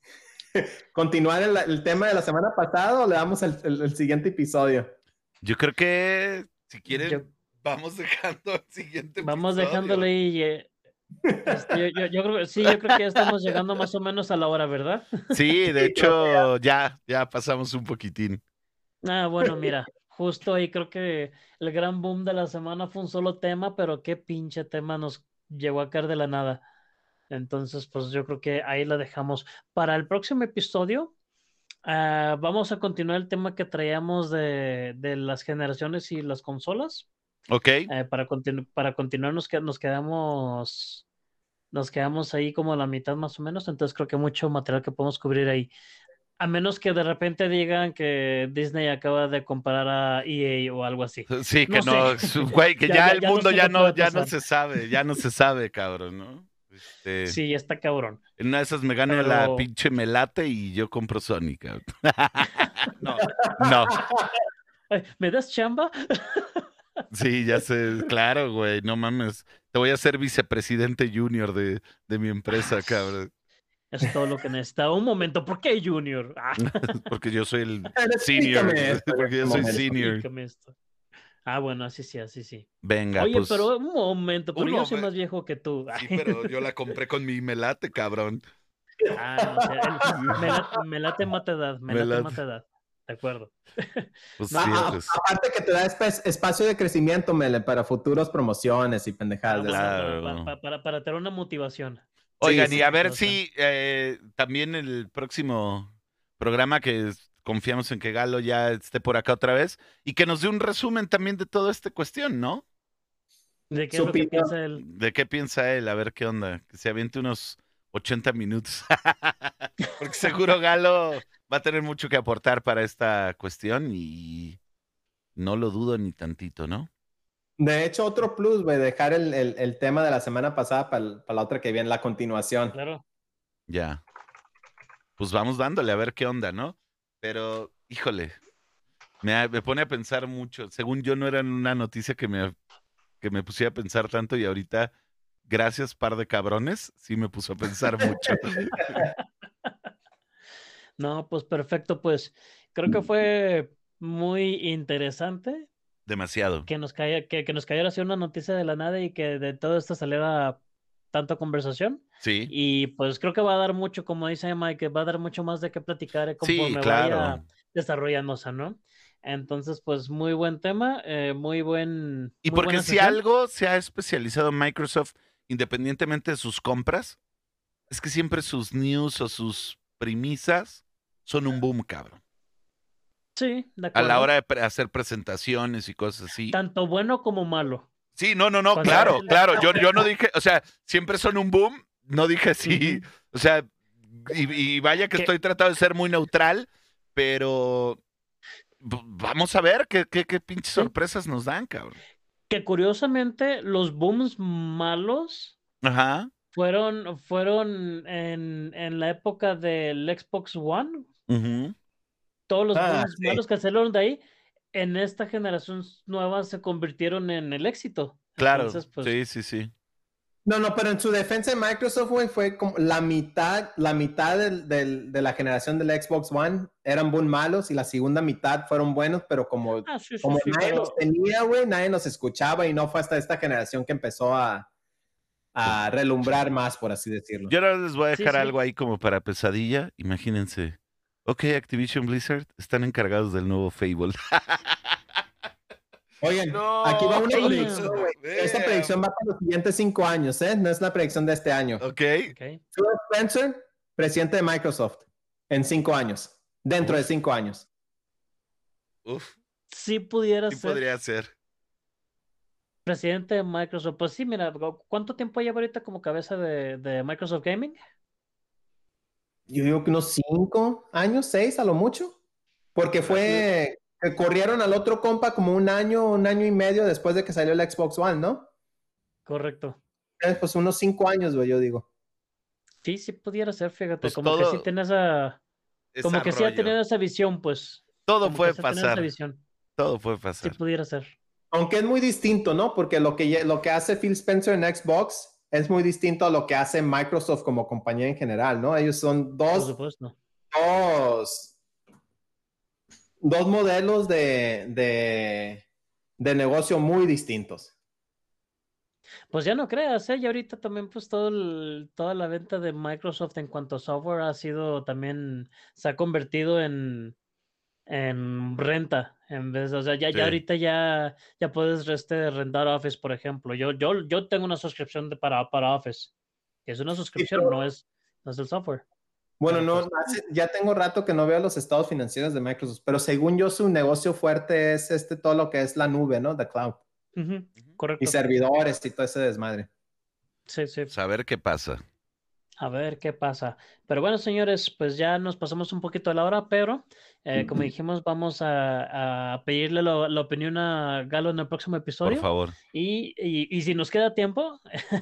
Speaker 3: *laughs* continuar el, tema de la semana pasada o le damos el, siguiente episodio?
Speaker 2: Yo creo que, si quieren, vamos dejando el siguiente
Speaker 1: Vamos dejándole y... Eh, este, yo, creo, sí, yo creo que ya estamos llegando más o menos a la hora, ¿verdad?
Speaker 2: Sí, de *laughs* hecho, ya, ya pasamos un poquitín.
Speaker 1: Ah, bueno, mira, justo ahí creo que el gran boom de la semana fue un solo tema, pero qué pinche tema nos llegó a caer de la nada. Entonces, pues yo creo que ahí la dejamos. Para el próximo episodio, ah, vamos a continuar el tema que traíamos de, de las generaciones y las consolas.
Speaker 2: Ok.
Speaker 1: Eh, para, para continuar nos, nos quedamos nos quedamos ahí como a la mitad más o menos, entonces creo que mucho material que podemos cubrir ahí. A menos que de repente digan que Disney acaba de comprar a EA o algo así. *laughs*
Speaker 2: Sí, que no, güey, que *laughs* ya, el mundo ya no, ya no se sabe, ya no se sabe, cabrón, ¿no?
Speaker 1: Este... Sí, está cabrón.
Speaker 2: En una de esas me gano la pinche melate y yo compro Sony, cabrón. *laughs* no, no.
Speaker 1: ¿Me das chamba?
Speaker 2: Sí, ya sé, claro, güey, no mames. Te voy a ser vicepresidente junior de, de mi empresa, cabrón.
Speaker 1: Es todo lo que necesita. Un momento, ¿por qué junior?
Speaker 2: Ah. *laughs* Porque yo soy el senior. *laughs* Porque yo soy senior.
Speaker 1: Ah, bueno, así sí, así sí.
Speaker 2: Venga,
Speaker 1: Oye, pues, pero un momento, pero yo soy más viejo que tú.
Speaker 2: Sí, pero yo la *laughs* compré con mi melate, cabrón.
Speaker 1: Ah, no, melate, melate mata edad, melate, melate. mata edad. De acuerdo.
Speaker 3: Pues pues. Aparte que te da espacio de crecimiento, Mele, para futuras promociones y pendejadas.
Speaker 1: para, para, tener una motivación.
Speaker 2: Oigan, y a ver si eh, también el próximo programa que confiamos en que Galo ya esté por acá otra vez y que nos dé un resumen también de toda esta cuestión, ¿no?
Speaker 1: ¿De qué,
Speaker 3: Su
Speaker 1: es lo que
Speaker 3: opinión.
Speaker 1: piensa él?
Speaker 2: ¿De qué piensa él? A ver qué onda. Que se aviente unos 80 minutos. *laughs* Porque seguro Galo va a tener mucho que aportar para esta cuestión y no lo dudo ni tantito, ¿no?
Speaker 3: De hecho, otro plus, güey, dejar el, el- el tema de la semana pasada para la otra que viene, la continuación.
Speaker 1: Claro.
Speaker 2: Ya. Pues vamos dándole a ver qué onda, ¿no? Pero, híjole, me, ha- me pone a pensar mucho. Según yo no era una noticia que me, que me pusiera a pensar tanto y ahorita, gracias par de cabrones, sí me puso a pensar mucho. *laughs*
Speaker 1: No, pues perfecto, pues creo que fue muy interesante
Speaker 2: Demasiado.
Speaker 1: que nos caiga, que, que nos cayera así una noticia de la nada y que de todo esto saliera tanta conversación.
Speaker 2: Sí.
Speaker 1: Y pues creo que va a dar mucho, como dice Mike, va a dar mucho más de qué platicar eh,
Speaker 2: Sí,
Speaker 1: conforme
Speaker 2: claro.
Speaker 1: vaya desarrollándose, ¿no? Entonces, pues muy buen tema, eh, muy buen.
Speaker 2: Y
Speaker 1: muy
Speaker 2: porque si
Speaker 1: sesión.
Speaker 2: algo se ha especializado Microsoft, independientemente de sus compras, es que siempre sus news o sus premisas son un boom, cabrón.
Speaker 1: Sí, de
Speaker 2: A
Speaker 1: acuerdo.
Speaker 2: la hora de pre- hacer presentaciones y cosas así.
Speaker 1: Tanto bueno como malo.
Speaker 2: Sí, no, no, no,
Speaker 1: Cuando
Speaker 2: claro, *laughs* claro. Yo, yo no dije, o sea, siempre son un boom, no dije sí. O sea, y, y vaya que estoy tratando de ser muy neutral, pero vamos a ver qué, qué, qué pinches sorpresas nos dan, cabrón.
Speaker 1: Que curiosamente, los booms malos
Speaker 2: Ajá.
Speaker 1: fueron, fueron en, en la época del Xbox One. Todos los
Speaker 3: Ah, sí.
Speaker 1: malos que salieron de ahí, en esta generación nueva se convirtieron en el éxito.
Speaker 2: Claro.
Speaker 1: Entonces, pues,
Speaker 2: Sí, sí, sí.
Speaker 3: No, no, pero en su defensa Microsoft, güey, fue como la mitad, la mitad del- del- de la generación del Xbox One eran buen malos y la segunda mitad fueron buenos, pero como,
Speaker 1: ah, sí, sí,
Speaker 3: como
Speaker 1: sí,
Speaker 3: nadie
Speaker 1: pero-
Speaker 3: los tenía, güey, nadie nos escuchaba y no fue hasta esta generación que empezó a, a relumbrar más, por así decirlo.
Speaker 2: Yo ahora les voy a
Speaker 1: Sí,
Speaker 2: dejar
Speaker 1: sí.
Speaker 2: algo ahí como para pesadilla. Imagínense. Ok, Activision Blizzard están encargados del nuevo Fable. *laughs*
Speaker 3: Oigan,
Speaker 2: No,
Speaker 3: aquí va una predicción, güey. Esta predicción va para los siguientes cinco años, ¿eh? No es la predicción de este año.
Speaker 2: Ok.
Speaker 1: Ok.
Speaker 3: Phil Spencer, presidente de Microsoft, en cinco años, dentro de cinco años.
Speaker 2: Uf,
Speaker 1: Sí pudiera
Speaker 2: sí
Speaker 1: ser
Speaker 2: podría ser.
Speaker 1: presidente de Microsoft. Pues sí, mira, ¿cuánto tiempo lleva ahorita como cabeza de, de Microsoft Gaming?
Speaker 3: Yo digo que unos cinco años, seis a lo mucho. Porque fue que corrieron al otro compa como un año, un año y medio después de que salió el Xbox One, ¿no?
Speaker 1: Correcto.
Speaker 3: Eh, Pues unos cinco años, güey, yo digo.
Speaker 1: Sí, sí pudiera ser, fíjate,
Speaker 2: Pues
Speaker 1: como que sí tiene esa, como que sí ha tenido esa visión, pues.
Speaker 2: Todo
Speaker 1: como
Speaker 2: puede
Speaker 1: sí
Speaker 2: pasar.
Speaker 1: visión.
Speaker 2: Todo puede
Speaker 1: Sí
Speaker 2: pasar.
Speaker 1: pudiera ser.
Speaker 3: Aunque es muy distinto, ¿no? Porque lo que, lo que hace Phil Spencer en Xbox es muy distinto a lo que hace Microsoft como compañía en general, ¿no? Ellos son dos dos, dos modelos de, de, de negocio muy distintos.
Speaker 1: Pues ya no creas, ¿eh? Y ahorita también, pues todo el- toda la venta de Microsoft en cuanto a software ha sido también, se ha convertido en, en renta. En vez, o sea, ya,
Speaker 2: Sí.
Speaker 1: ya ahorita ya, ya puedes este, rentar Office, por ejemplo. Yo, yo, yo tengo una suscripción de, para, para Office. que Es una suscripción,
Speaker 3: pero-
Speaker 1: no es, no es el software.
Speaker 3: Bueno, no,
Speaker 1: pues,
Speaker 3: ya tengo rato que no veo los estados financieros de Microsoft, pero según yo su negocio fuerte es este todo lo que es la nube, ¿no? The cloud.
Speaker 1: Correcto.
Speaker 3: Y servidores y todo ese desmadre.
Speaker 1: Sí, sí.
Speaker 2: Saber qué pasa.
Speaker 1: A ver qué pasa. Pero bueno, señores, pues ya nos pasamos un poquito a la hora, pero eh, como dijimos, vamos a, a pedirle lo- la opinión a Galo en el próximo
Speaker 2: Por
Speaker 1: episodio.
Speaker 2: favor.
Speaker 1: Y, y, y si nos queda tiempo, *laughs*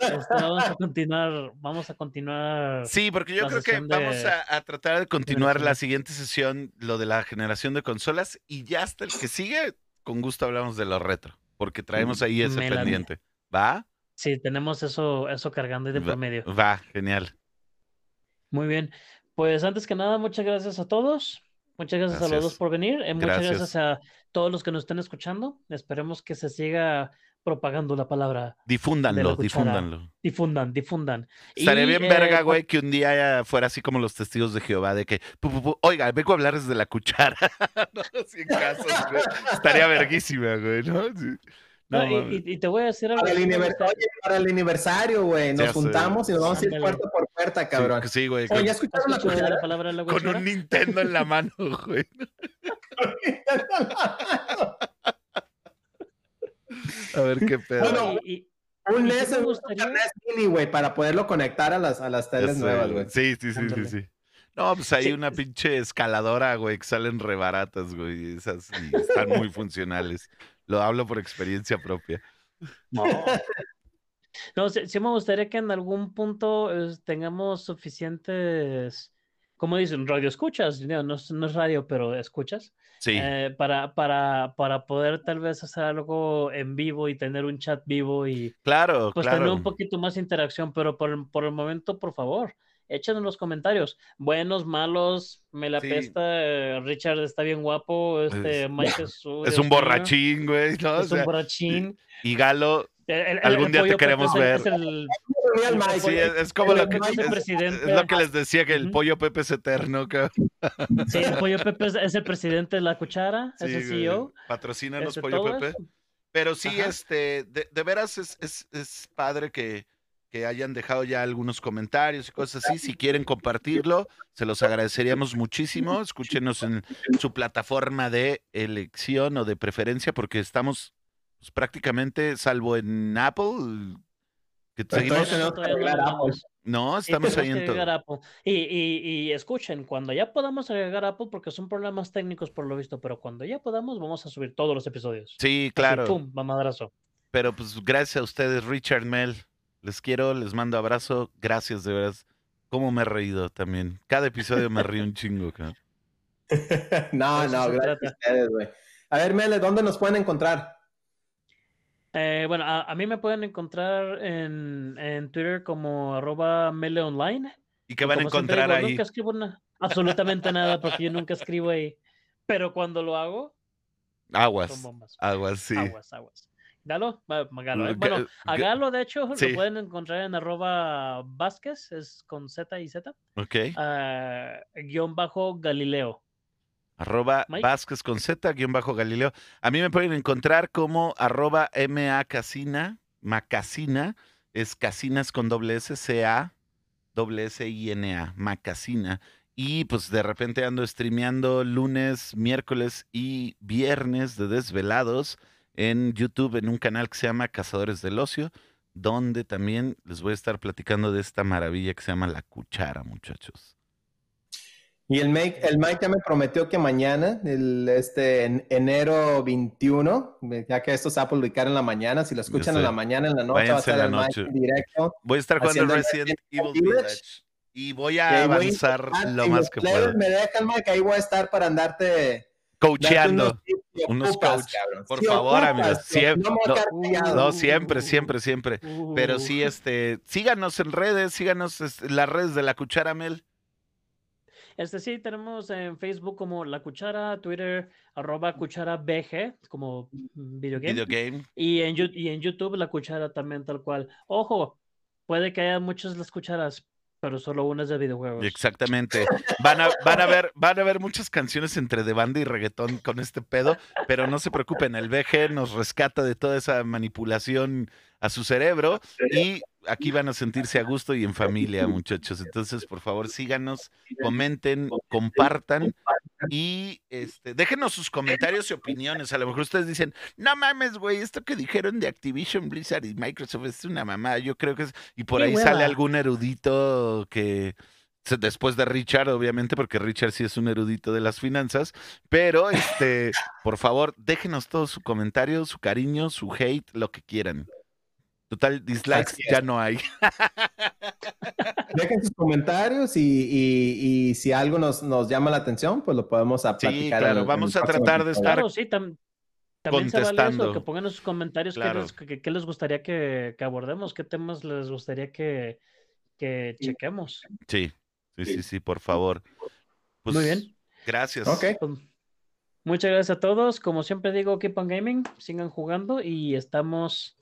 Speaker 1: este, vamos a continuar, vamos a continuar.
Speaker 2: Sí, porque yo
Speaker 1: la
Speaker 2: creo que
Speaker 1: de
Speaker 2: vamos a, a tratar de continuar la siguiente sesión, lo de la generación de consolas, y ya hasta el que sigue, con gusto hablamos de lo retro, porque traemos ahí ese
Speaker 1: la-
Speaker 2: pendiente. ¿Va?
Speaker 1: Sí, tenemos eso, eso cargando ahí de
Speaker 2: Va-
Speaker 1: por medio.
Speaker 2: Va, genial.
Speaker 1: Muy bien. Pues antes que nada, muchas gracias a todos. Muchas gracias, a los dos por venir. eh, muchas
Speaker 2: Gracias.
Speaker 1: gracias a todos los que nos estén escuchando. Esperemos que se siga propagando la palabra.
Speaker 2: Difúndanlo, difúndanlo.
Speaker 1: Difundan, difundan.
Speaker 2: Estaría
Speaker 1: Y,
Speaker 2: bien
Speaker 1: eh,
Speaker 2: verga,
Speaker 1: cu-
Speaker 2: güey, que un día fuera así como los testigos de Jehová, de que, pu, pu, pu, oiga, vengo a hablar desde la cuchara. *laughs* no, casos. Estaría verguísima, güey, ¿no? Sí.
Speaker 1: No,
Speaker 2: No,
Speaker 1: y- te voy a decir algo.
Speaker 3: Para el,
Speaker 1: sí me
Speaker 3: aniver-
Speaker 1: gusta-
Speaker 3: Oye, para el aniversario, güey, nos juntamos y nos vamos a ir puerta por puerta, cabrón.
Speaker 2: Sí, sí, güey,
Speaker 3: Oye,
Speaker 2: con,
Speaker 3: ¿ya
Speaker 1: ¿Has
Speaker 3: escucharon la
Speaker 1: escuchado la palabra de la
Speaker 2: con un Nintendo en la mano, *laughs* güey. *laughs* A ver qué pedo.
Speaker 3: Bueno,
Speaker 1: Y- y-
Speaker 3: Un
Speaker 1: ¿Y
Speaker 3: NES
Speaker 1: sí
Speaker 3: un? NES Mini, güey, para poderlo conectar a las, a las teles nuevas,
Speaker 2: güey. Sí, sí, sí, sí, sí. No, pues hay
Speaker 1: Sí.
Speaker 2: una pinche escaladora, güey, que salen rebaratas, güey. Esas y están muy funcionales. Lo hablo por experiencia propia.
Speaker 1: No. No, sí, sí me gustaría que en algún punto eh, tengamos suficientes, como dicen, radio escuchas, no, no es, no es radio, pero escuchas,
Speaker 2: Sí,
Speaker 1: eh, para, para, para poder tal vez hacer algo en vivo y tener un chat vivo y
Speaker 2: claro,
Speaker 1: pues tener
Speaker 2: claro.
Speaker 1: un poquito más interacción, pero por, por el momento, por favor, échenos en los comentarios, buenos, malos, me la
Speaker 2: Sí.
Speaker 1: pesta, eh, Richard está bien guapo, este
Speaker 2: Es- *laughs*
Speaker 1: Mike es, *laughs*
Speaker 2: Es
Speaker 1: Dios
Speaker 2: un borrachín, güey, ¿no? O
Speaker 1: es un borrachín.
Speaker 2: y Galo,
Speaker 1: El- el- el-
Speaker 2: Algún
Speaker 1: el
Speaker 2: día te queremos
Speaker 1: es el-
Speaker 2: ver.
Speaker 1: es
Speaker 2: sí, es, es como lo que,
Speaker 1: es el
Speaker 2: es-
Speaker 1: presidente.
Speaker 2: es lo que les decía, que el pollo Pepe es eterno, cabrón.
Speaker 1: Sí, el pollo Pepe es, es el presidente de la cuchara, *laughs* es el. CEO.
Speaker 2: Patrocínanos,
Speaker 1: este,
Speaker 2: pollo Pepe.
Speaker 1: eso.
Speaker 2: Pero sí,
Speaker 1: Ajá.
Speaker 2: este, de, de veras es, es, es padre que, que hayan dejado ya algunos comentarios y cosas así. Si quieren compartirlo, se los agradeceríamos muchísimo. Escúchenos en su plataforma de elección o de preferencia, porque estamos pues, prácticamente, salvo en Apple, que seguimos.
Speaker 1: no Sí,
Speaker 2: estamos ahí en todo.
Speaker 1: Y, y, y escuchen, cuando ya podamos agregar Apple, porque son problemas técnicos por lo visto, pero cuando ya podamos, vamos a subir todos los episodios.
Speaker 2: Sí,
Speaker 1: Así,
Speaker 2: claro.
Speaker 1: ¡Pum! Mamadazo.
Speaker 2: Pero pues gracias a ustedes, Richard Mel. Les quiero, les mando abrazo. Gracias, de veras. Cómo me he reído también. Cada episodio me río un chingo, cabrón. *laughs*
Speaker 3: no, no, gracias a ustedes, güey. A ver, Mele, ¿dónde nos pueden encontrar?
Speaker 1: Eh, bueno, a, a mí me pueden encontrar en, en Twitter como arroba meleonline.
Speaker 2: ¿Y qué van a encontrar
Speaker 1: digo,
Speaker 2: ahí?
Speaker 1: Nunca escribo na- absolutamente nada porque yo nunca escribo ahí. Pero cuando lo hago, son
Speaker 2: Aguas.
Speaker 1: bombas.
Speaker 2: Aguas, sí.
Speaker 1: Aguas, aguas. Galo, Galo, eh.
Speaker 2: Ga-
Speaker 1: Bueno, a Galo, de hecho,
Speaker 2: sí.
Speaker 1: lo pueden encontrar en arroba Vázquez, es con Z y Z,
Speaker 2: Ok.
Speaker 1: ah, guion bajo Galileo.
Speaker 2: Arroba
Speaker 1: Mike.
Speaker 2: Vázquez con Z, guion bajo Galileo. A mí me pueden encontrar como arroba MA Casina, Macasina, es Casinas con doble S, C-A, doble S-I-N-A, Macasina. Y pues de repente ando streameando lunes, miércoles y viernes de desvelados en YouTube en un canal que se llama Cazadores del Ocio, donde también les voy a estar platicando de esta maravilla que se llama La Cuchara, muchachos.
Speaker 3: Y el Mike, el Mike ya me prometió que mañana, el, este, en enero 21, ya que esto se va a publicar en la mañana, si lo escuchan en la mañana, en la noche, va a estar el
Speaker 2: noche.
Speaker 3: Mike en directo.
Speaker 2: Voy a estar jugando Resident Evil
Speaker 3: Evil
Speaker 2: Village. Y voy a
Speaker 3: ahí voy a
Speaker 2: avanzar lo más que pueda.
Speaker 3: me dejan, Mike, ahí voy a estar para andarte darte
Speaker 2: Coacheando.
Speaker 3: unos ocupas,
Speaker 2: coach.
Speaker 3: cabrón.
Speaker 2: Por
Speaker 3: Si
Speaker 2: favor,
Speaker 3: ocupas,
Speaker 2: amigos,
Speaker 3: no-
Speaker 2: siempre-
Speaker 3: no
Speaker 2: siempre, siempre, siempre. Pero
Speaker 1: Uh,
Speaker 2: sí, este, síganos en redes, síganos este, las redes de la cuchara Mel.
Speaker 1: Este sí, tenemos en Facebook como La Cuchara, Twitter, arroba cuchara BG, como videogame.
Speaker 2: Video game.
Speaker 1: Y en, y en YouTube La Cuchara también tal cual. Ojo, puede que haya muchas las cucharas, pero solo una es de videojuegos.
Speaker 2: Exactamente. Van a, van a ver, van a ver muchas canciones entre de banda y reggaetón con este pedo, pero no se preocupen, el VG nos rescata de toda esa manipulación a su cerebro y aquí van a sentirse a gusto y en familia, muchachos. Entonces, por favor, síganos, comenten, compartan y este, déjenos sus comentarios y opiniones. A lo mejor ustedes dicen, no mames, güey, esto que dijeron de Activision, Blizzard y Microsoft es una mamá. Yo creo que es. Y por
Speaker 1: ¡Qué
Speaker 2: ahí sale algún erudito que. se- Después de Richard, obviamente, porque Richard sí es un erudito de las finanzas. Pero, este, por favor, déjenos todo su comentario, su cariño, su hate, lo que quieran. Total, dislikes ya no hay. *laughs*
Speaker 3: Dejen sus comentarios y, y- y si algo nos, nos llama la atención, pues lo podemos a
Speaker 2: Sí, claro,
Speaker 3: en-
Speaker 2: vamos a tratar de estar
Speaker 1: Claro, sí, tam- también se vale eso,
Speaker 2: contestando.
Speaker 1: que pongan en sus comentarios qué les, qué- qué les gustaría que, que abordemos, qué temas les gustaría que, que chequemos.
Speaker 2: Sí, sí, sí, sí, por favor. Pues,
Speaker 1: Muy bien.
Speaker 2: Gracias.
Speaker 3: Ok.
Speaker 1: Pues, muchas gracias a todos. Como siempre digo, keep on gaming, sigan jugando y estamos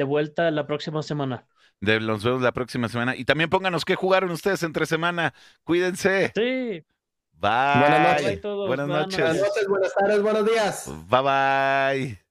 Speaker 1: de vuelta la próxima semana.
Speaker 2: De- Nos vemos la próxima semana. Y también pónganos qué jugaron ustedes entre semana. Cuídense.
Speaker 1: Sí,
Speaker 2: Bye.
Speaker 3: Buenas noches.
Speaker 1: Bye todos,
Speaker 2: Buenas
Speaker 1: buenas
Speaker 2: noches.
Speaker 3: Buenas noches, buenas tardes, buenos días.
Speaker 2: Bye bye.